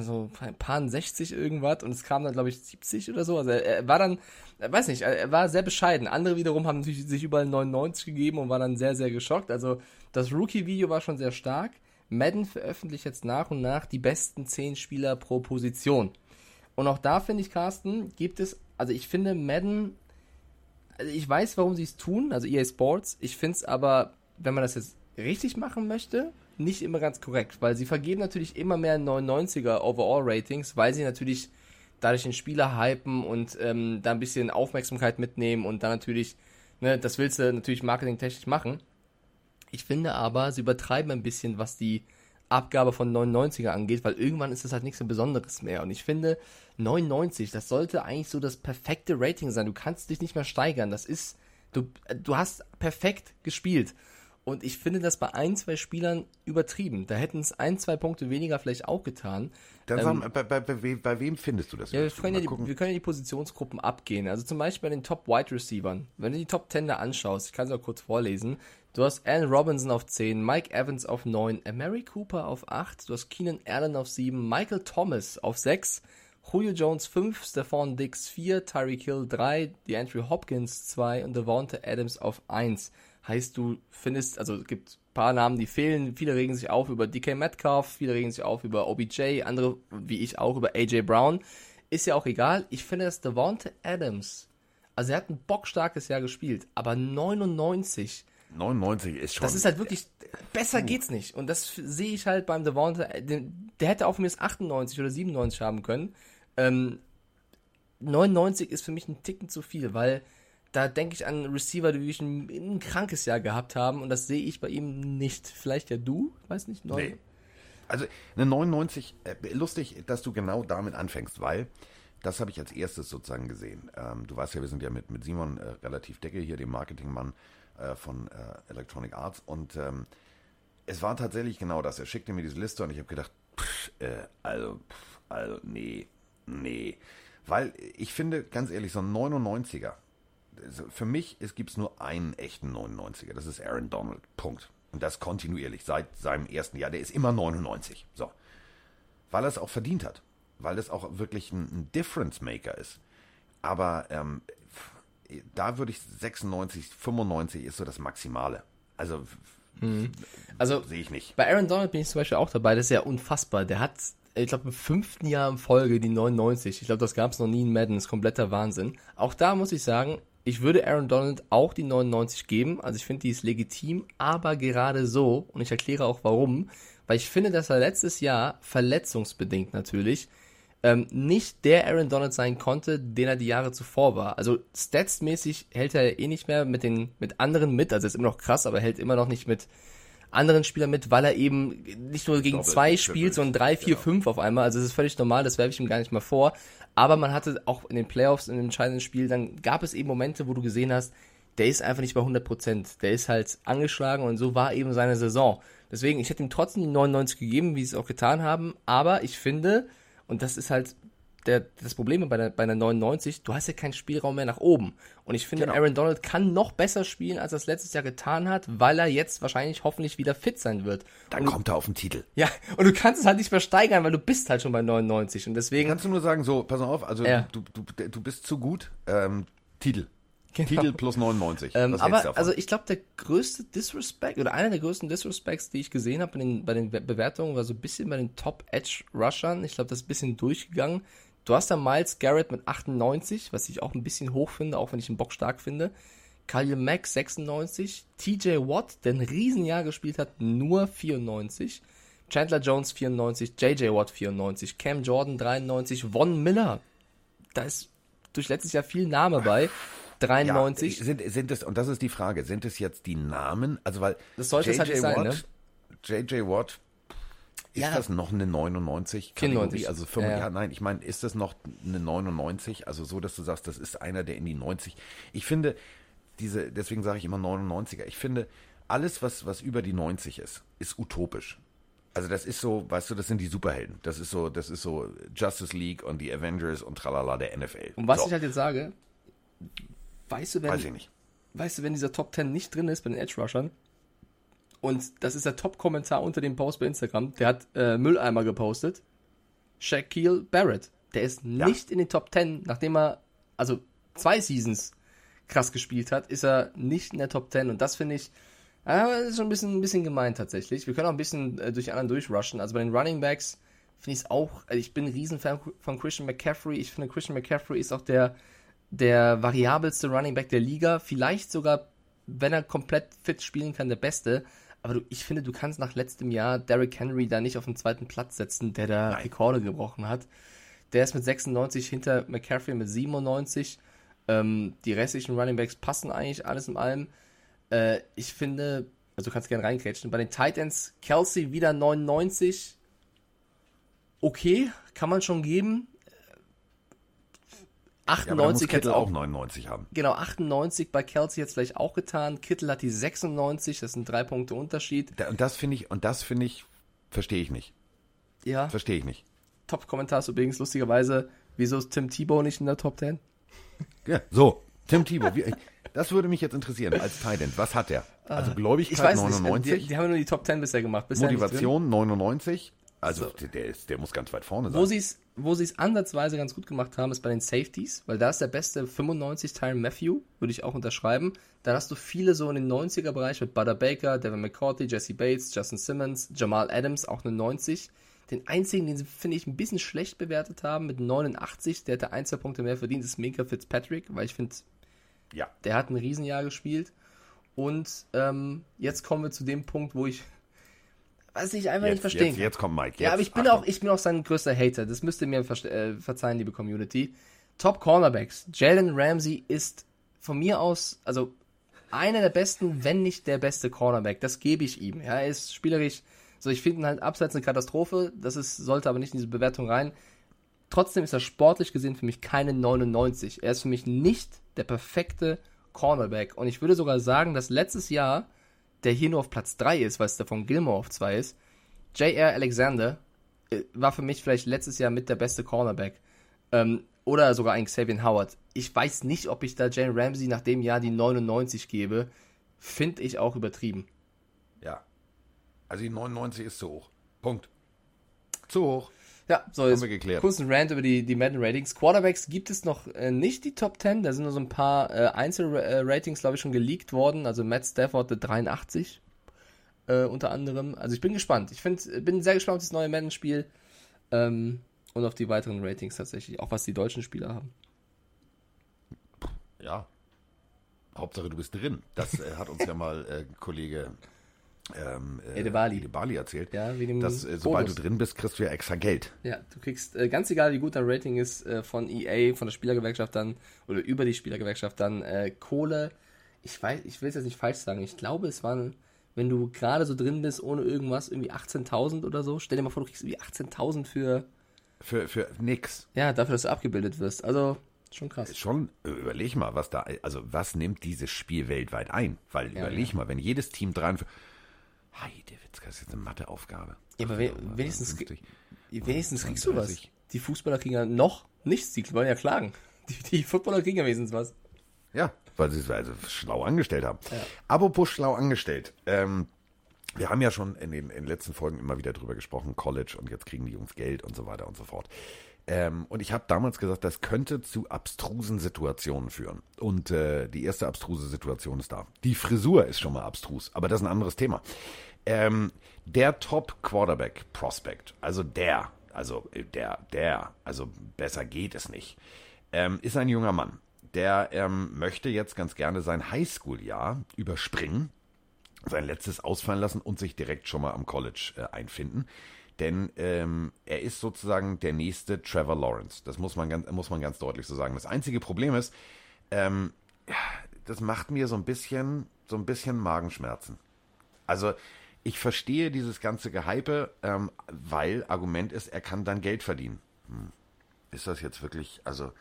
so ein paar 60 irgendwas und es kam dann, glaube ich, 70 oder so. Also er, er war dann, weiß nicht, er war sehr bescheiden. Andere wiederum haben natürlich sich überall 99 gegeben und waren dann sehr, sehr geschockt. Also das Rookie-Video war schon sehr stark. Madden veröffentlicht jetzt nach und nach die besten 10 Spieler pro Position. Und auch da finde ich, Carsten, gibt es, also ich finde Madden, also ich weiß, warum sie es tun, also EA Sports, ich finde es aber, wenn man das jetzt richtig machen möchte, nicht immer ganz korrekt, weil sie vergeben natürlich immer mehr 99er Overall-Ratings, weil sie natürlich dadurch den Spieler hypen und ähm, da ein bisschen Aufmerksamkeit mitnehmen und dann natürlich, ne, das willst du natürlich marketingtechnisch machen. Ich finde aber, sie übertreiben ein bisschen, was die Abgabe von 99er angeht, weil irgendwann ist das halt nichts so Besonderes mehr. Und ich finde, 99, das sollte eigentlich so das perfekte Rating sein. Du kannst dich nicht mehr steigern. Das ist, du, du hast perfekt gespielt. Und ich finde das bei ein, zwei Spielern übertrieben. Da hätten es ein, zwei Punkte weniger vielleicht auch getan. Dann ähm, bei, bei, bei, bei, wem findest du das? Ja, wir können ja, die, wir können ja die Positionsgruppen abgehen. Also zum Beispiel bei den Top Wide Receivern. Wenn du die Top 10 da anschaust, ich kann es auch kurz vorlesen. Du hast Allen Robinson auf 10, Mike Evans auf 9, Mary Cooper auf 8, du hast Keenan Allen auf 7, Michael Thomas auf 6, Julio Jones 5, Stephon Dix 4, Tyreek Hill 3, DeAndre Hopkins 2 und Devonta Adams auf 1 heißt, du findest, also es gibt ein paar Namen, die fehlen. Viele regen sich auf über DK Metcalf, viele regen sich auf über OBJ, andere, wie ich auch, über AJ Brown. Ist ja auch egal. Ich finde, dass Devonta Adams Also er hat ein bockstarkes Jahr gespielt, aber 99, 99 ist schon. das ist halt wirklich, besser geht's nicht. Und das sehe ich halt beim Devonta, der hätte auch mir das 98 oder 97 haben können. Ähm, 99 ist für mich ein Ticken zu viel, weil da denke ich an Receiver, die wirklich ein, ein krankes Jahr gehabt haben und das sehe ich bei ihm nicht. Vielleicht ja du, weiß nicht. neun- Nee. Also eine 99, äh, lustig, dass du genau damit anfängst, weil das habe ich als erstes sozusagen gesehen. Ähm, du weißt ja, wir sind ja mit, mit Simon äh, relativ dicke hier, dem Marketingmann äh, von äh, Electronic Arts und ähm, es war tatsächlich genau das. Er schickte mir diese Liste und ich habe gedacht, pff, äh, also, pff, also, nee, nee. Weil ich finde, ganz ehrlich, so ein 99er, also für mich gibt es nur einen echten 99er. Das ist Aaron Donald. Punkt. Und das kontinuierlich seit seinem ersten Jahr. Der ist immer 99. So. Weil er es auch verdient hat. Weil es auch wirklich ein, ein Difference Maker ist. Aber ähm, da würde ich 96, 95 ist so das Maximale. Also f- Also sehe ich nicht. Bei Aaron Donald bin ich zum Beispiel auch dabei, das ist ja unfassbar. Der hat, ich glaube, im fünften Jahr in Folge die 99. Ich glaube, das gab es noch nie in Madden, das ist kompletter Wahnsinn. Auch da muss ich sagen, ich würde Aaron Donald auch die 99 geben. Also ich finde, die ist legitim, aber gerade so, und ich erkläre auch warum, weil ich finde, dass er letztes Jahr, verletzungsbedingt natürlich, ähm, nicht der Aaron Donald sein konnte, den er die Jahre zuvor war. Also statsmäßig hält er eh nicht mehr mit den mit anderen mit, also ist immer noch krass, aber hält immer noch nicht mit anderen Spielern mit, weil er eben nicht nur gegen Doppelt, zwei spielt, sondern drei, vier, genau. fünf auf einmal. Also das ist völlig normal, das werfe ich ihm gar nicht mal vor. Aber man hatte auch in den Playoffs, in dem entscheidenden Spiel, dann gab es eben Momente, wo du gesehen hast, der ist einfach nicht bei 100 Prozent. Der ist halt angeschlagen und so war eben seine Saison. Deswegen, ich hätte ihm trotzdem die 99 gegeben, wie sie es auch getan haben. Aber ich finde, und das ist halt der, das Problem bei der, bei der 99, du hast ja keinen Spielraum mehr nach oben. Und ich finde, Genau. Aaron Donald kann noch besser spielen, als er es letztes Jahr getan hat, weil er jetzt wahrscheinlich hoffentlich wieder fit sein wird. Dann kommt er auf den Titel. Ja, und du kannst es halt nicht mehr steigern, weil du bist halt schon bei 99. Und deswegen, Kannst du nur sagen, so, pass auf, also Ja. du, du, du bist zu gut. Ähm, Titel. Genau. Titel plus 99. Ähm, aber also ich glaube, der größte Disrespect oder einer der größten Disrespects, die ich gesehen habe bei den, bei den Be- Bewertungen, war so ein bisschen bei den Top Edge Rushern. Ich glaube, das ist ein bisschen durchgegangen. Du hast da Miles Garrett mit 98, was ich auch ein bisschen hoch finde, auch wenn ich ihn Bock stark finde. Khalil Mack 96, TJ Watt, der ein Riesenjahr gespielt hat, nur 94. Chandler Jones 94, JJ Watt 94, Cam Jordan 93, Von Miller, da ist durch letztes Jahr viel Name bei, 93. Ja, sind, sind es, und das ist die Frage, sind es jetzt die Namen? Also, weil Das sollte es halt nicht sein, Watt, JJ Watt, ist Ja. das noch eine 99? 94. Kategorie? Also 5, Ja, ja, ja. nein, ich meine, ist das noch eine 99? Also so, dass du sagst, das ist einer, der in die 90. Ich finde, diese, deswegen sage ich immer 99er. Ich finde, alles, was, was über die 90 ist, ist utopisch. Also das ist so, weißt du, das sind die Superhelden. Das ist so, das ist so Justice League und die Avengers und tralala der NFL. Und was so, ich halt jetzt sage, weißt du, wenn, weiß ich nicht. weißt du, wenn dieser Top 10 nicht drin ist bei den Edge Rushern, und das ist der Top-Kommentar unter dem Post bei Instagram, der hat äh, Mülleimer gepostet, Shaquille Barrett, der ist nicht in den Top 10, nachdem er, also zwei Seasons krass gespielt hat, ist er nicht in der Top 10 und das finde ich, äh, ist schon ein bisschen, ein bisschen gemein tatsächlich. Wir können auch ein bisschen äh, durch die anderen durchrushen. Also bei den Running Backs finde ich es auch, also ich bin ein Riesenfan von Christian McCaffrey. Ich finde, Christian McCaffrey ist auch der, der variabelste Running Back der Liga. Vielleicht sogar, wenn er komplett fit spielen kann, der beste. Aber du, ich finde, du kannst nach letztem Jahr Derrick Henry da nicht auf den zweiten Platz setzen, der da Rekorde gebrochen hat. Der ist mit 96 hinter McCaffrey mit 97. Ähm, die restlichen Running Backs passen eigentlich alles in allem. Äh, ich finde, also du kannst gerne reingrätschen. Bei den Titans, Kelsey wieder 99. Okay, kann man schon geben. Ja, aber da muss 98 Kittel hätte auch auch 99 haben. Genau, 98 bei Kelsey jetzt vielleicht auch getan. Kittel hat die 96, das sind drei Punkte Unterschied. Da, und das finde ich, und das finde ich, verstehe ich nicht. Ja, Verstehe ich nicht. Top-Kommentar ist übrigens lustigerweise, wieso ist Tim Tebow nicht in der Top 10? Ja, so. Tim Thibault, wie, das würde mich jetzt interessieren als Titan. Was hat der? Also Ich Gläubigkeit weiß nicht, 99, die, die haben nur die Top 10 bisher gemacht. Bisher nicht. Motivation 99. Also der, der, ist, der muss ganz weit vorne sein. Wo sie es wo sie es ansatzweise ganz gut gemacht haben, ist bei den Safeties, weil da ist der beste 95 Tyron Matthew, würde ich auch unterschreiben. Dann hast du viele so in den 90er Bereich mit Butter Baker, Devin McCourty, Jesse Bates, Justin Simmons, Jamal Adams, auch eine 90. Den einzigen, den sie, finde ich, ein bisschen schlecht bewertet haben, mit 89, der hätte ein, zwei Punkte mehr verdient, ist Minka Fitzpatrick, weil ich finde, Ja. Der hat ein Riesenjahr gespielt. Und ähm, jetzt kommen wir zu dem Punkt, wo ich was ich einfach Jetzt, nicht verstehen jetzt, jetzt kommt Mike. Jetzt, ja, aber ich bin Achtung. auch, ich bin auch sein größter Hater. Das müsst ihr mir äh, verzeihen, liebe Community. Top Cornerbacks. Jalen Ramsey ist von mir aus, also einer der besten, wenn nicht der beste Cornerback. Das gebe ich ihm. Ja, er ist spielerisch, so ich finde ihn halt abseits eine Katastrophe. Das ist, sollte aber nicht in diese Bewertung rein. Trotzdem ist er sportlich gesehen für mich keine 99. Er ist für mich nicht der perfekte Cornerback. Und ich würde sogar sagen, dass letztes Jahr, der hier nur auf Platz 3 ist, weil es der von Gilmore auf 2 ist, J.R. Alexander äh, war für mich vielleicht letztes Jahr mit der beste Cornerback. Ähm, oder sogar ein Xavier Howard. Ich weiß nicht, ob ich da Jane Ramsey nach dem Jahr die 99 gebe. Finde ich auch übertrieben. Ja. Also die 99 ist zu hoch. Punkt. Zu hoch. Ja, so jetzt geklärt. kurz ein Rant über die, die Madden Ratings. Quarterbacks gibt es noch äh, nicht die Top 10. Da sind nur so ein paar äh, Einzelratings, glaube ich, schon geleakt worden. Also Matt Stafford der 83 äh, unter anderem. Also ich bin gespannt. Ich find, bin sehr gespannt auf das neue Madden-Spiel ähm, und auf die weiteren Ratings tatsächlich. Auch was die deutschen Spieler haben. Ja. Hauptsache du bist drin. Das äh, hat uns ja mal äh, Kollege ähm, äh, Edebali. Edebali erzählt. Ja, wie dass äh, sobald du drin bist, kriegst du ja extra Geld. Ja, du kriegst, äh, ganz egal wie gut dein Rating ist, äh, von EA, von der Spielergewerkschaft dann, oder über die Spielergewerkschaft dann, äh, Kohle. Ich weiß, ich will es jetzt nicht falsch sagen. Ich glaube, es waren, wenn du gerade so drin bist, ohne irgendwas, irgendwie 18.000 oder so. Stell dir mal vor, du kriegst irgendwie 18.000 für, Für, für nix. ja, dafür, dass du abgebildet wirst. Also, schon krass. Schon, äh, überleg mal, was da, also was nimmt dieses Spiel weltweit ein? Weil überleg mal, wenn jedes Team dran für. Heidewitzka, das ist jetzt eine Matheaufgabe. Ja, aber we wenigstens, 50. wenigstens kriegst du was. 32. Die Fußballer kriegen ja noch nichts, die wollen ja klagen. Die, die Footballer kriegen ja wenigstens was. Ja, weil sie es also schlau angestellt haben. Apropos schlau angestellt. Ähm, wir haben ja schon in den, in den letzten Folgen immer wieder drüber gesprochen, College und jetzt kriegen die Jungs Geld und so weiter und so fort. Ähm, und ich habe damals gesagt, das könnte zu abstrusen Situationen führen. Und äh, die erste abstruse Situation ist da. Die Frisur ist schon mal abstrus, aber das ist ein anderes Thema. Ähm, der Top Quarterback Prospect, also der, also äh, der, der, also besser geht es nicht, ähm, ist ein junger Mann. Der ähm, möchte jetzt ganz gerne sein Highschool-Jahr überspringen, sein letztes ausfallen lassen und sich direkt schon mal am College äh, einfinden. Denn ähm, er ist sozusagen der nächste Trevor Lawrence. Das muss man ganz, muss man ganz deutlich so sagen. Das einzige Problem ist, ähm, das macht mir so ein bisschen, so ein bisschen Magenschmerzen. Also ich verstehe dieses ganze Gehype, ähm, weil Argument ist, er kann dann Geld verdienen. Hm. Ist das jetzt wirklich, also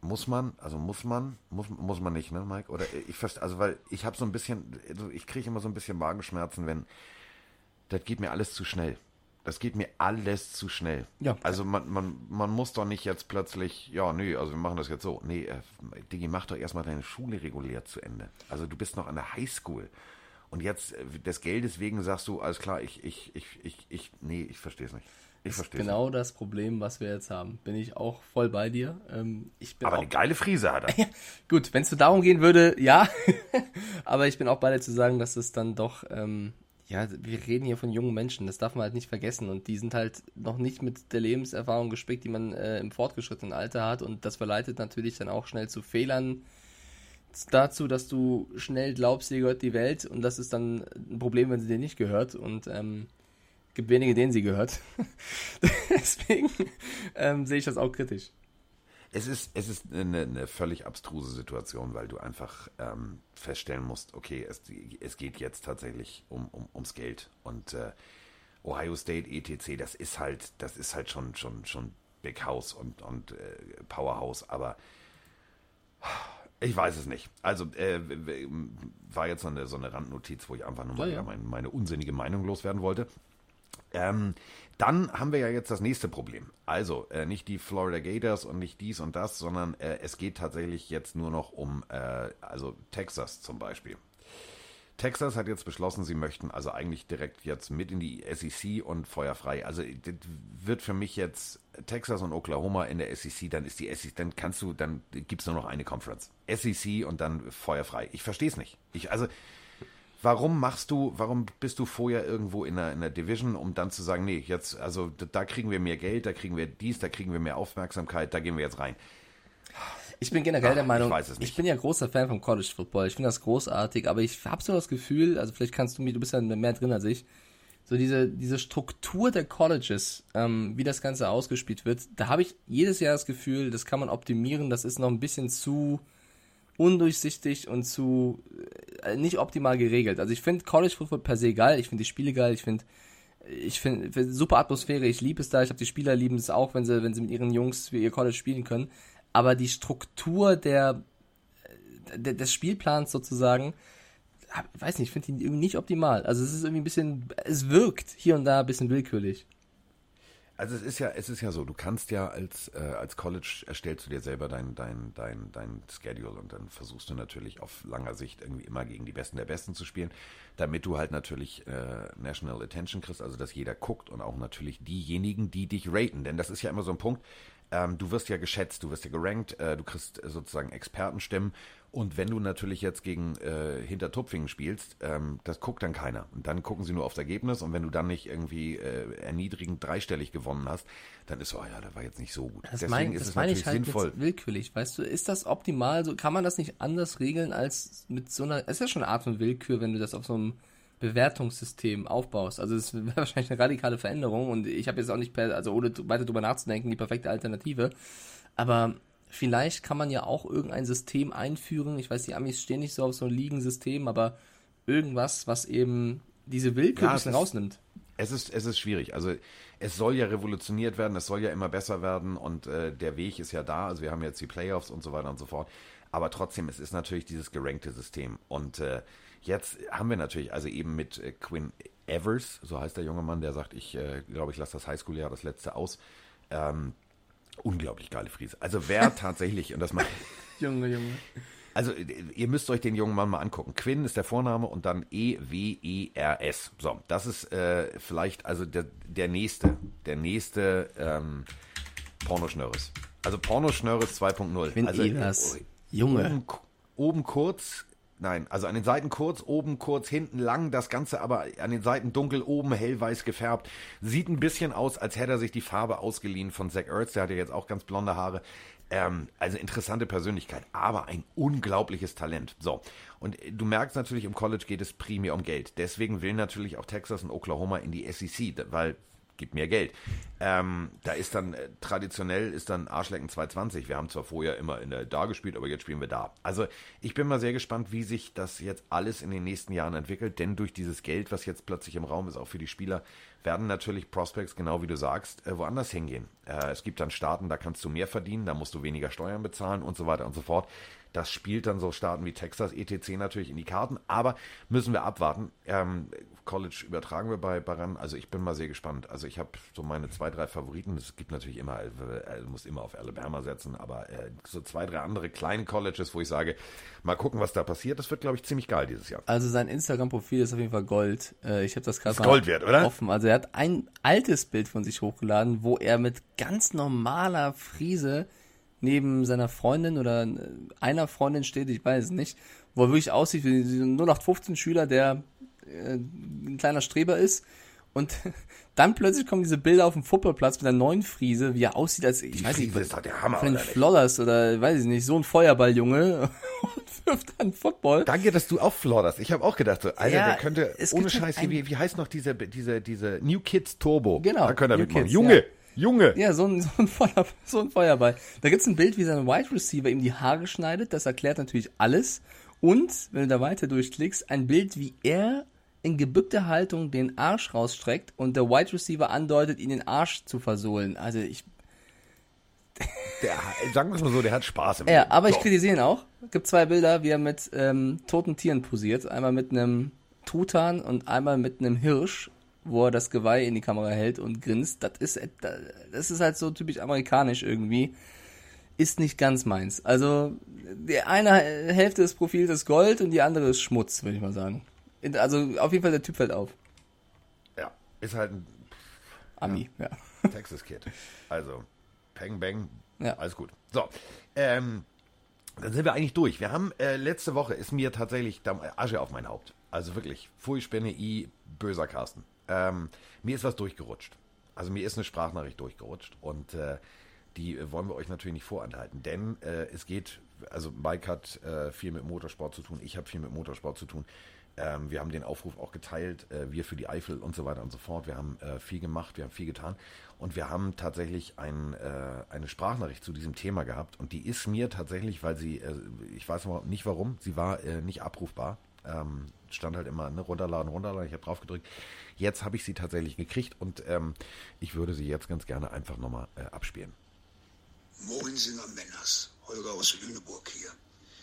muss man, also muss man, muss, muss man nicht, ne, Mike? Oder ich verstehe, also weil ich habe so ein bisschen, also ich kriege immer so ein bisschen Magenschmerzen, wenn das geht mir alles zu schnell. Das geht mir alles zu schnell. Ja. Also man, man, man muss doch nicht jetzt plötzlich, ja, nee, also wir machen das jetzt so. Nee, äh, Digi, mach doch erstmal deine Schule regulär zu Ende. Also du bist noch an der Highschool. Und jetzt äh, des Geldes wegen sagst du, alles klar, ich, ich, ich, ich, ich nee, ich verstehe es nicht. Ich verstehe es Genau das Problem, was wir jetzt haben. Bin ich auch voll bei dir. Ähm, ich bin Aber auch, eine geile Frise hat er. Gut, wenn es so darum gehen würde, ja. Aber ich bin auch bei dir zu sagen, dass es dann doch, ähm, ja, wir reden hier von jungen Menschen, das darf man halt nicht vergessen. Und die sind halt noch nicht mit der Lebenserfahrung gespickt, die man äh, im fortgeschrittenen Alter hat. Und das verleitet natürlich dann auch schnell zu Fehlern dazu, dass du schnell glaubst, dir gehört die Welt. Und das ist dann ein Problem, wenn sie dir nicht gehört. Und ähm, gibt wenige, denen sie gehört. Deswegen ähm, sehe ich das auch kritisch. Es ist, es ist eine, eine völlig abstruse Situation, weil du einfach ähm, feststellen musst, okay, es, es geht jetzt tatsächlich um, um, ums Geld. Und äh, Ohio State, ETC, das ist halt, das ist halt schon, schon, schon Big House und, und äh, Powerhouse, aber ich weiß es nicht. Also äh, war jetzt so eine, so eine Randnotiz, wo ich einfach nur mal Ja, ja. meine, meine unsinnige Meinung loswerden wollte. Ähm, dann haben wir ja jetzt das nächste Problem. Also äh, nicht die Florida Gators und nicht dies und das, sondern äh, es geht tatsächlich jetzt nur noch um, äh, also Texas zum Beispiel. Texas hat jetzt beschlossen, sie möchten also eigentlich direkt jetzt mit in die SEC und feuerfrei. Also das wird für mich jetzt Texas und Oklahoma in der SEC, dann ist die SEC, dann kannst du, dann gibt's nur noch eine Conference. SEC und dann feuerfrei. Ich verstehe es nicht. Ich, also Warum machst du, warum bist du vorher irgendwo in einer, in einer Division, um dann zu sagen, nee, jetzt, also da, kriegen wir mehr Geld, da kriegen wir dies, da kriegen wir mehr Aufmerksamkeit, da gehen wir jetzt rein. Ich bin generell Ach, der Meinung, ich weiß es nicht. ich bin ja großer Fan vom College Football. Ich finde das großartig, aber ich habe so das Gefühl, also vielleicht kannst du mir, du bist ja mehr drin als ich, so diese, diese Struktur der Colleges, ähm, wie das Ganze ausgespielt wird, da habe ich jedes Jahr das Gefühl, das kann man optimieren, das ist noch ein bisschen zu undurchsichtig und zu äh, nicht optimal geregelt. Also ich finde College Football per se geil, ich finde die Spiele geil, ich finde ich finde find super Atmosphäre, ich liebe es da, ich habe die Spieler lieben es auch, wenn sie wenn sie mit ihren Jungs für ihr College spielen können, aber die Struktur der, der des Spielplans sozusagen weiß nicht, ich finde die irgendwie nicht optimal. Also es ist irgendwie ein bisschen, es wirkt hier und da ein bisschen willkürlich. Also es ist ja, es ist ja so, du kannst ja als, äh, als College erstellst du dir selber dein, dein, dein, dein Schedule und dann versuchst du natürlich auf langer Sicht irgendwie immer gegen die Besten der Besten zu spielen, damit du halt natürlich äh, National Attention kriegst, also dass jeder guckt und auch natürlich diejenigen, die dich raten. Denn das ist ja immer so ein Punkt, ähm, du wirst ja geschätzt, du wirst ja gerankt, äh, du kriegst sozusagen Expertenstimmen und wenn du natürlich jetzt gegen äh, Hintertupfingen spielst, ähm, das guckt dann keiner. Und dann gucken sie nur aufs Ergebnis und wenn du dann nicht irgendwie äh, erniedrigend dreistellig gewonnen hast, dann ist so, oh ja, das war jetzt nicht so gut. Das Deswegen meine ist das es natürlich ich halt sinnvoll. willkürlich, weißt du? Ist das optimal? So kann man das nicht anders regeln als mit so einer? Es ist ja schon eine Art von Willkür, wenn du das auf so einem Bewertungssystem aufbaust. Also es wäre wahrscheinlich eine radikale Veränderung und ich habe jetzt auch nicht per, also ohne weiter drüber nachzudenken, die perfekte Alternative. Aber vielleicht kann man ja auch irgendein System einführen. Ich weiß, die Amis stehen nicht so auf so ein Ligensystem, aber irgendwas, was eben diese Willkür Ja, ein es bisschen ist- rausnimmt. Es ist, es ist schwierig. Also es soll ja revolutioniert werden, es soll ja immer besser werden und äh, der Weg ist ja da. Also wir haben jetzt die Playoffs und so weiter und so fort. Aber trotzdem, es ist natürlich dieses gerankte System. Und äh, jetzt haben wir natürlich, also eben mit äh, Quinn Evers, so heißt der junge Mann, der sagt, ich äh, glaube, ich lasse das Highschool-Jahr das letzte aus. Ähm, unglaublich geile Friese. Also wer tatsächlich, und das macht. Junge, Junge. Also, ihr müsst euch den jungen Mann mal angucken. Quinn ist der Vorname und dann E-W-E-R-S. So, das ist äh, vielleicht also der, der nächste, der nächste ähm, Pornoschnörres. Also Pornoschnörres 2.0. Quinn also, Evers. äh, Junge. Oben, oben kurz, nein, also an den Seiten kurz, oben kurz, hinten lang, das Ganze aber an den Seiten dunkel, oben hellweiß gefärbt. Sieht ein bisschen aus, als hätte er sich die Farbe ausgeliehen von Zach Ertz, der hat ja jetzt auch ganz blonde Haare. Ähm, also interessante Persönlichkeit, aber ein unglaubliches Talent. So, und du merkst natürlich, im College geht es primär um Geld. Deswegen will natürlich auch Texas und Oklahoma in die SEC, weil gibt mehr Geld. Ähm, da ist dann äh, traditionell ist dann Arschlecken 220. Wir haben zwar vorher immer in der da gespielt, aber jetzt spielen wir da. Also ich bin mal sehr gespannt, wie sich das jetzt alles in den nächsten Jahren entwickelt, denn durch dieses Geld, was jetzt plötzlich im Raum ist, auch für die Spieler, werden natürlich Prospects, genau wie du sagst, äh, woanders hingehen. Äh, es gibt dann Staaten, da kannst du mehr verdienen, da musst du weniger Steuern bezahlen und so weiter und so fort. Das spielt dann so Staaten wie Texas, etc. natürlich in die Karten, aber müssen wir abwarten. Ähm, College übertragen wir bei Baran, also ich bin mal sehr gespannt. Also ich habe so meine zwei, drei Favoriten. Es gibt natürlich immer, äh, du musst immer auf Alabama setzen, aber äh, so zwei, drei andere kleine Colleges, wo ich sage, mal gucken, was da passiert. Das wird, glaube ich, ziemlich geil dieses Jahr. Also sein Instagram-Profil ist auf jeden Fall Gold. Äh, ich habe das gerade Gold wert, oder? offen. Also er hat ein altes Bild von sich hochgeladen, wo er mit ganz normaler Frise neben seiner Freundin oder einer Freundin steht, ich weiß es nicht, wo er wirklich aussieht wie ein 0815-Schüler, der äh, ein kleiner Streber ist. Und dann plötzlich kommen diese Bilder auf dem Footballplatz mit einer neuen Frise, wie er aussieht als, ich Die weiß nicht, Frise ist doch der Hammer, von den oder nicht? Flodders oder weiß ich nicht, so ein Feuerballjunge und wirft dann Football. Danke, dass du auch flodderst. Ich habe auch gedacht, so, Alter, Ja, der könnte, es ohne halt Scheiß, ein- wie, wie heißt noch diese, diese, diese New Kids Turbo? Genau, Da könnte er New mitmachen. Kids, Junge, ja. Junge. Ja, so ein, so ein, Feuer, so ein Feuerball. Da gibt's ein Bild, wie sein Wide Receiver ihm die Haare schneidet. Das erklärt natürlich alles. Und, wenn du da weiter durchklickst, ein Bild, wie er in gebückter Haltung den Arsch rausstreckt und der Wide Receiver andeutet, ihn den Arsch zu versohlen. Also ich, Der, sagen wir es mal so, der hat Spaß im ja, Leben. aber ich So. kritisiere ihn auch. Es gibt zwei Bilder, wie er mit ähm, toten Tieren posiert. Einmal mit einem Truthahn und einmal mit einem Hirsch, wo er das Geweih in die Kamera hält und grinst. Das ist, et- das ist halt so typisch amerikanisch irgendwie. Ist nicht ganz meins. Also, die eine Hälfte des Profils ist Gold und die andere ist Schmutz, würde ich mal sagen. Also, auf jeden Fall, der Typ fällt auf. Ja, ist halt ein Ami, ja. Texas Kid. Also, Peng Bang, Ja. alles gut. So, ähm, dann sind wir eigentlich durch. Wir haben, äh, letzte Woche ist mir tatsächlich da, Asche auf mein Haupt. Also wirklich, Pfui, Spinne, I, böser Carsten. Ähm, mir ist was durchgerutscht. Also mir ist eine Sprachnachricht durchgerutscht und äh, die äh, wollen wir euch natürlich nicht vorenthalten. Denn äh, es geht, also Mike hat äh, viel mit Motorsport zu tun, ich habe viel mit Motorsport zu tun. Ähm, wir haben den Aufruf auch geteilt, äh, wir für die Eifel und so weiter und so fort. Wir haben äh, viel gemacht, wir haben viel getan. Und wir haben tatsächlich ein, äh, eine Sprachnachricht zu diesem Thema gehabt. Und die ist mir tatsächlich, weil sie, äh, ich weiß nicht warum, sie war äh, nicht abrufbar. Ähm, stand halt immer, ne, runterladen, runterladen. Ich habe drauf gedrückt. Jetzt habe ich sie tatsächlich gekriegt und ähm, ich würde sie jetzt ganz gerne einfach nochmal äh, abspielen. Moinsinger Männers, Holger aus Lüneburg hier.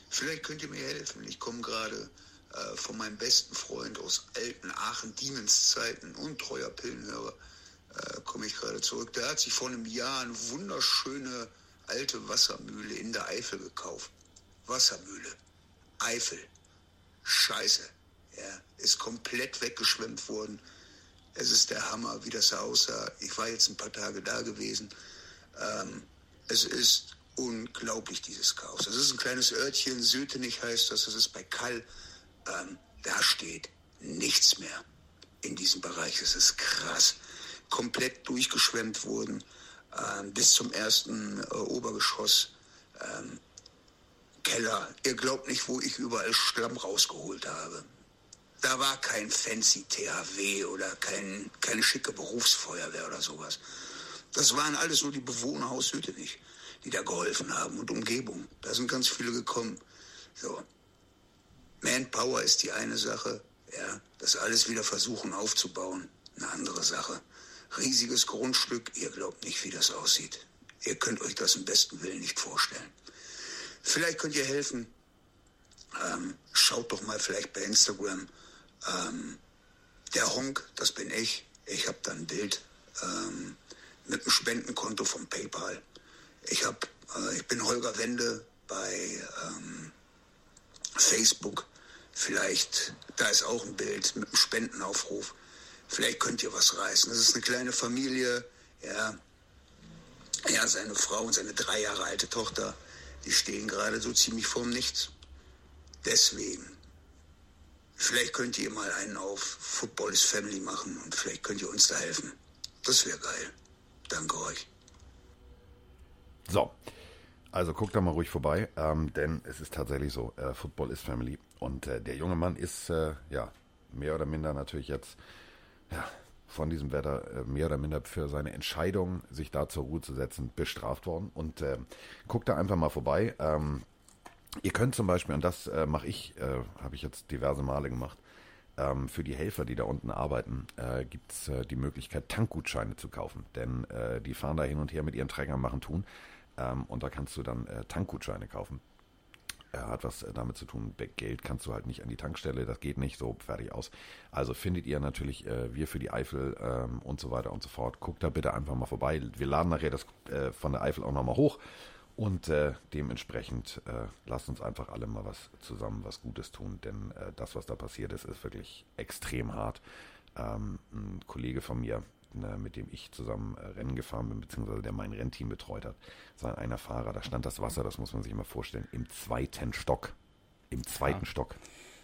Vielleicht könnt ihr mir helfen. Ich komme gerade äh, von meinem besten Freund aus alten Aachen Dienenszeiten und treuer Pillenhörer äh, komme ich gerade zurück. Der hat sich vor einem Jahr eine wunderschöne alte Wassermühle in der Eifel gekauft. Wassermühle. Eifel. Scheiße. Ja, ist komplett weggeschwemmt worden. Es ist der Hammer, wie das aussah. Ich war jetzt ein paar Tage da gewesen. Ähm, es ist unglaublich, dieses Chaos. Es ist ein kleines Örtchen, Sütenich heißt das, das ist bei Kall. Ähm, da steht nichts mehr in diesem Bereich. Es ist krass. Komplett durchgeschwemmt wurden ähm, bis zum ersten äh, Obergeschoss. Ähm, Keller. Ihr glaubt nicht, wo ich überall Schlamm rausgeholt habe. Da war kein fancy THW oder kein, keine schicke Berufsfeuerwehr oder sowas. Das waren alles nur die Bewohner aus Hüttenich, die da geholfen haben und Umgebung. Da sind ganz viele gekommen. So. Manpower ist die eine Sache. Ja, das alles wieder versuchen aufzubauen, eine andere Sache. Riesiges Grundstück, ihr glaubt nicht, wie das aussieht. Ihr könnt euch das im besten Willen nicht vorstellen. Vielleicht könnt ihr helfen. Ähm, schaut doch mal vielleicht bei Instagram. Ähm, der Honk, das bin ich. Ich habe da ein Bild ähm, mit einem Spendenkonto vom PayPal. Ich, hab, äh, ich bin Holger Wende bei ähm, Facebook. Vielleicht, da ist auch ein Bild mit einem Spendenaufruf. Vielleicht könnt ihr was reißen. Das ist eine kleine Familie. Ja, ja seine Frau und seine drei Jahre alte Tochter die stehen gerade so ziemlich vorm Nichts. Deswegen. Vielleicht könnt ihr mal einen auf Football is Family machen und vielleicht könnt ihr uns da helfen. Das wäre geil. Danke euch. So. Also guckt da mal ruhig vorbei, ähm, denn es ist tatsächlich so, äh, Football is Family. Und äh, der junge Mann ist äh, ja mehr oder minder natürlich jetzt ja, von diesem Wetter äh, mehr oder minder für seine Entscheidung, sich da zur Ruhe zu setzen, bestraft worden. Und äh, guckt da einfach mal vorbei. Ähm, ihr könnt zum Beispiel, und das äh, mache ich, äh, habe ich jetzt diverse Male gemacht, ähm, für die Helfer, die da unten arbeiten, äh, gibt es äh, die Möglichkeit, Tankgutscheine zu kaufen. Denn äh, die fahren da hin und her mit ihren Trägern, machen tun. Ähm, und da kannst du dann Tankgutscheine kaufen hat was äh, damit zu tun. Geld kannst du halt nicht an die Tankstelle, das geht nicht, so fertig aus. Also findet ihr natürlich äh, wir für die Eifel ähm, und so weiter und so fort. Guckt da bitte einfach mal vorbei. Wir laden nachher das äh, von der Eifel auch nochmal hoch und äh, dementsprechend äh, lasst uns einfach alle mal was zusammen, was Gutes tun, denn äh, das, was da passiert ist, ist wirklich extrem hart. Ähm, ein Kollege von mir, Ne, mit dem ich zusammen äh, Rennen gefahren bin, beziehungsweise der mein Rennteam betreut hat, sein einer Fahrer, da stand das Wasser, das muss man sich mal vorstellen, im zweiten Stock. Im zweiten ja. Stock.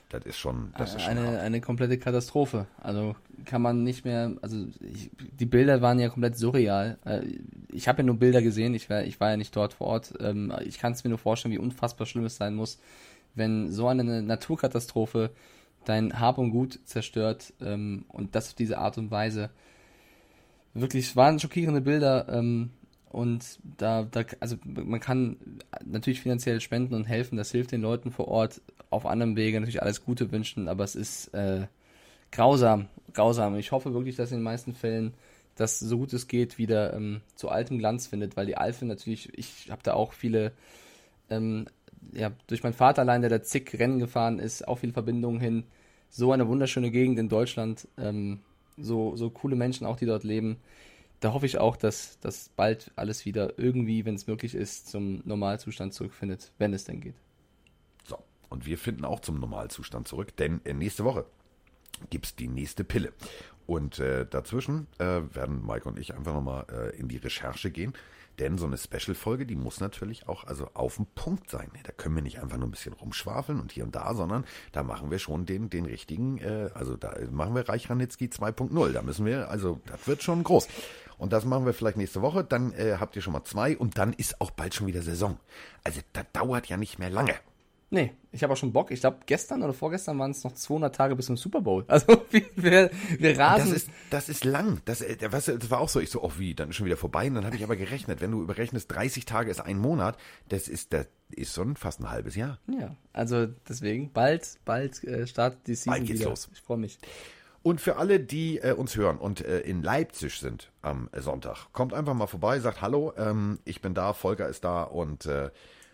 Das ist schon, das ist schon eine, eine komplette Katastrophe. Also kann man nicht mehr, also ich, die Bilder waren ja komplett surreal. Äh, ich habe ja nur Bilder gesehen, ich war, ich war ja nicht dort vor Ort. Ähm, ich kann es mir nur vorstellen, wie unfassbar schlimm es sein muss, wenn so eine Naturkatastrophe dein Hab und Gut zerstört ähm, und das auf diese Art und Weise wirklich, es waren schockierende Bilder ähm, und da, da, also man kann natürlich finanziell spenden und helfen, das hilft den Leuten vor Ort auf anderem Wege natürlich alles Gute wünschen, aber es ist äh, grausam, grausam. Ich hoffe wirklich, dass in den meisten Fällen das so gut es geht wieder ähm, zu altem Glanz findet, weil die Eifel natürlich, ich habe da auch viele, ähm, ja, durch meinen Vater allein, der da zig Rennen gefahren ist, auch viele Verbindungen hin. So eine wunderschöne Gegend in Deutschland. Ähm, so, so coole Menschen auch, die dort leben. Da hoffe ich auch, dass, dass bald alles wieder irgendwie, wenn es möglich ist, zum Normalzustand zurückfindet, wenn es denn geht. So, und wir finden auch zum Normalzustand zurück, denn nächste Woche gibt's die nächste Pille. Und äh, dazwischen äh, werden Mike und ich einfach nochmal äh, in die Recherche gehen. Denn so eine Special-Folge, die muss natürlich auch also auf dem Punkt sein. Da können wir nicht einfach nur ein bisschen rumschwafeln und hier und da, sondern da machen wir schon den, den richtigen, äh, also da machen wir Reich Ranitzky 2.0. Da müssen wir, also das wird schon groß. Und das machen wir vielleicht nächste Woche. Dann äh, habt ihr schon mal zwei und dann ist auch bald schon wieder Saison. Also das dauert ja nicht mehr lange. Nee, ich habe auch schon Bock. Ich glaube, gestern oder vorgestern waren es noch 200 Tage bis zum Super Bowl. Also wir, wir rasen. Das ist, das ist lang. Das, äh, was, das war auch so. Ich so, oh wie, dann ist schon wieder vorbei. Und dann habe ich aber gerechnet, wenn du überrechnest, 30 Tage ist ein Monat, das ist, das ist schon fast ein halbes Jahr. Ja, also deswegen, bald, bald äh, startet die Season Bald geht's wieder. los. Ich freue mich. Und für alle, die äh, uns hören und äh, in Leipzig sind am Sonntag, kommt einfach mal vorbei, sagt Hallo, ähm, ich bin da, Volker ist da und äh,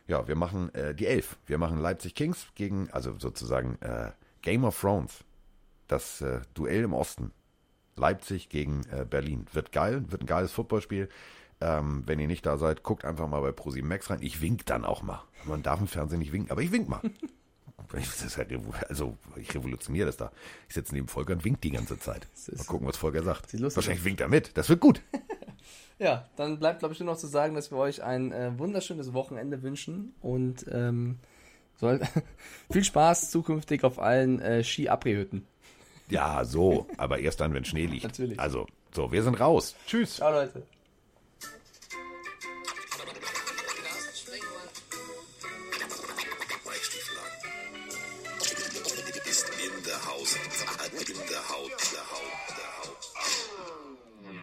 ja, wir machen äh, die Elf. Wir machen Leipzig Kings gegen, also sozusagen äh, Game of Thrones. Das äh, Duell im Osten. Leipzig gegen äh, Berlin. Wird geil, wird ein geiles Footballspiel. Ähm, wenn ihr nicht da seid, guckt einfach mal bei ProSieben Max rein. Ich wink dann auch mal. Man darf im Fernsehen nicht winken, aber ich wink mal. Halt, also ich revolutioniere das da. Ich sitze neben Volker und wink die ganze Zeit. Mal gucken, was Volker sagt. Wahrscheinlich winkt er mit. Das wird gut. Ja, dann bleibt, glaube ich, nur noch zu sagen, dass wir euch ein äh, wunderschönes Wochenende wünschen und ähm, soll viel Spaß zukünftig auf allen äh, Ski-Abri-Hütten. Ja, so. Aber erst dann, wenn Schnee liegt. Natürlich. Also, so, wir sind raus. Tschüss. Ciao, Leute.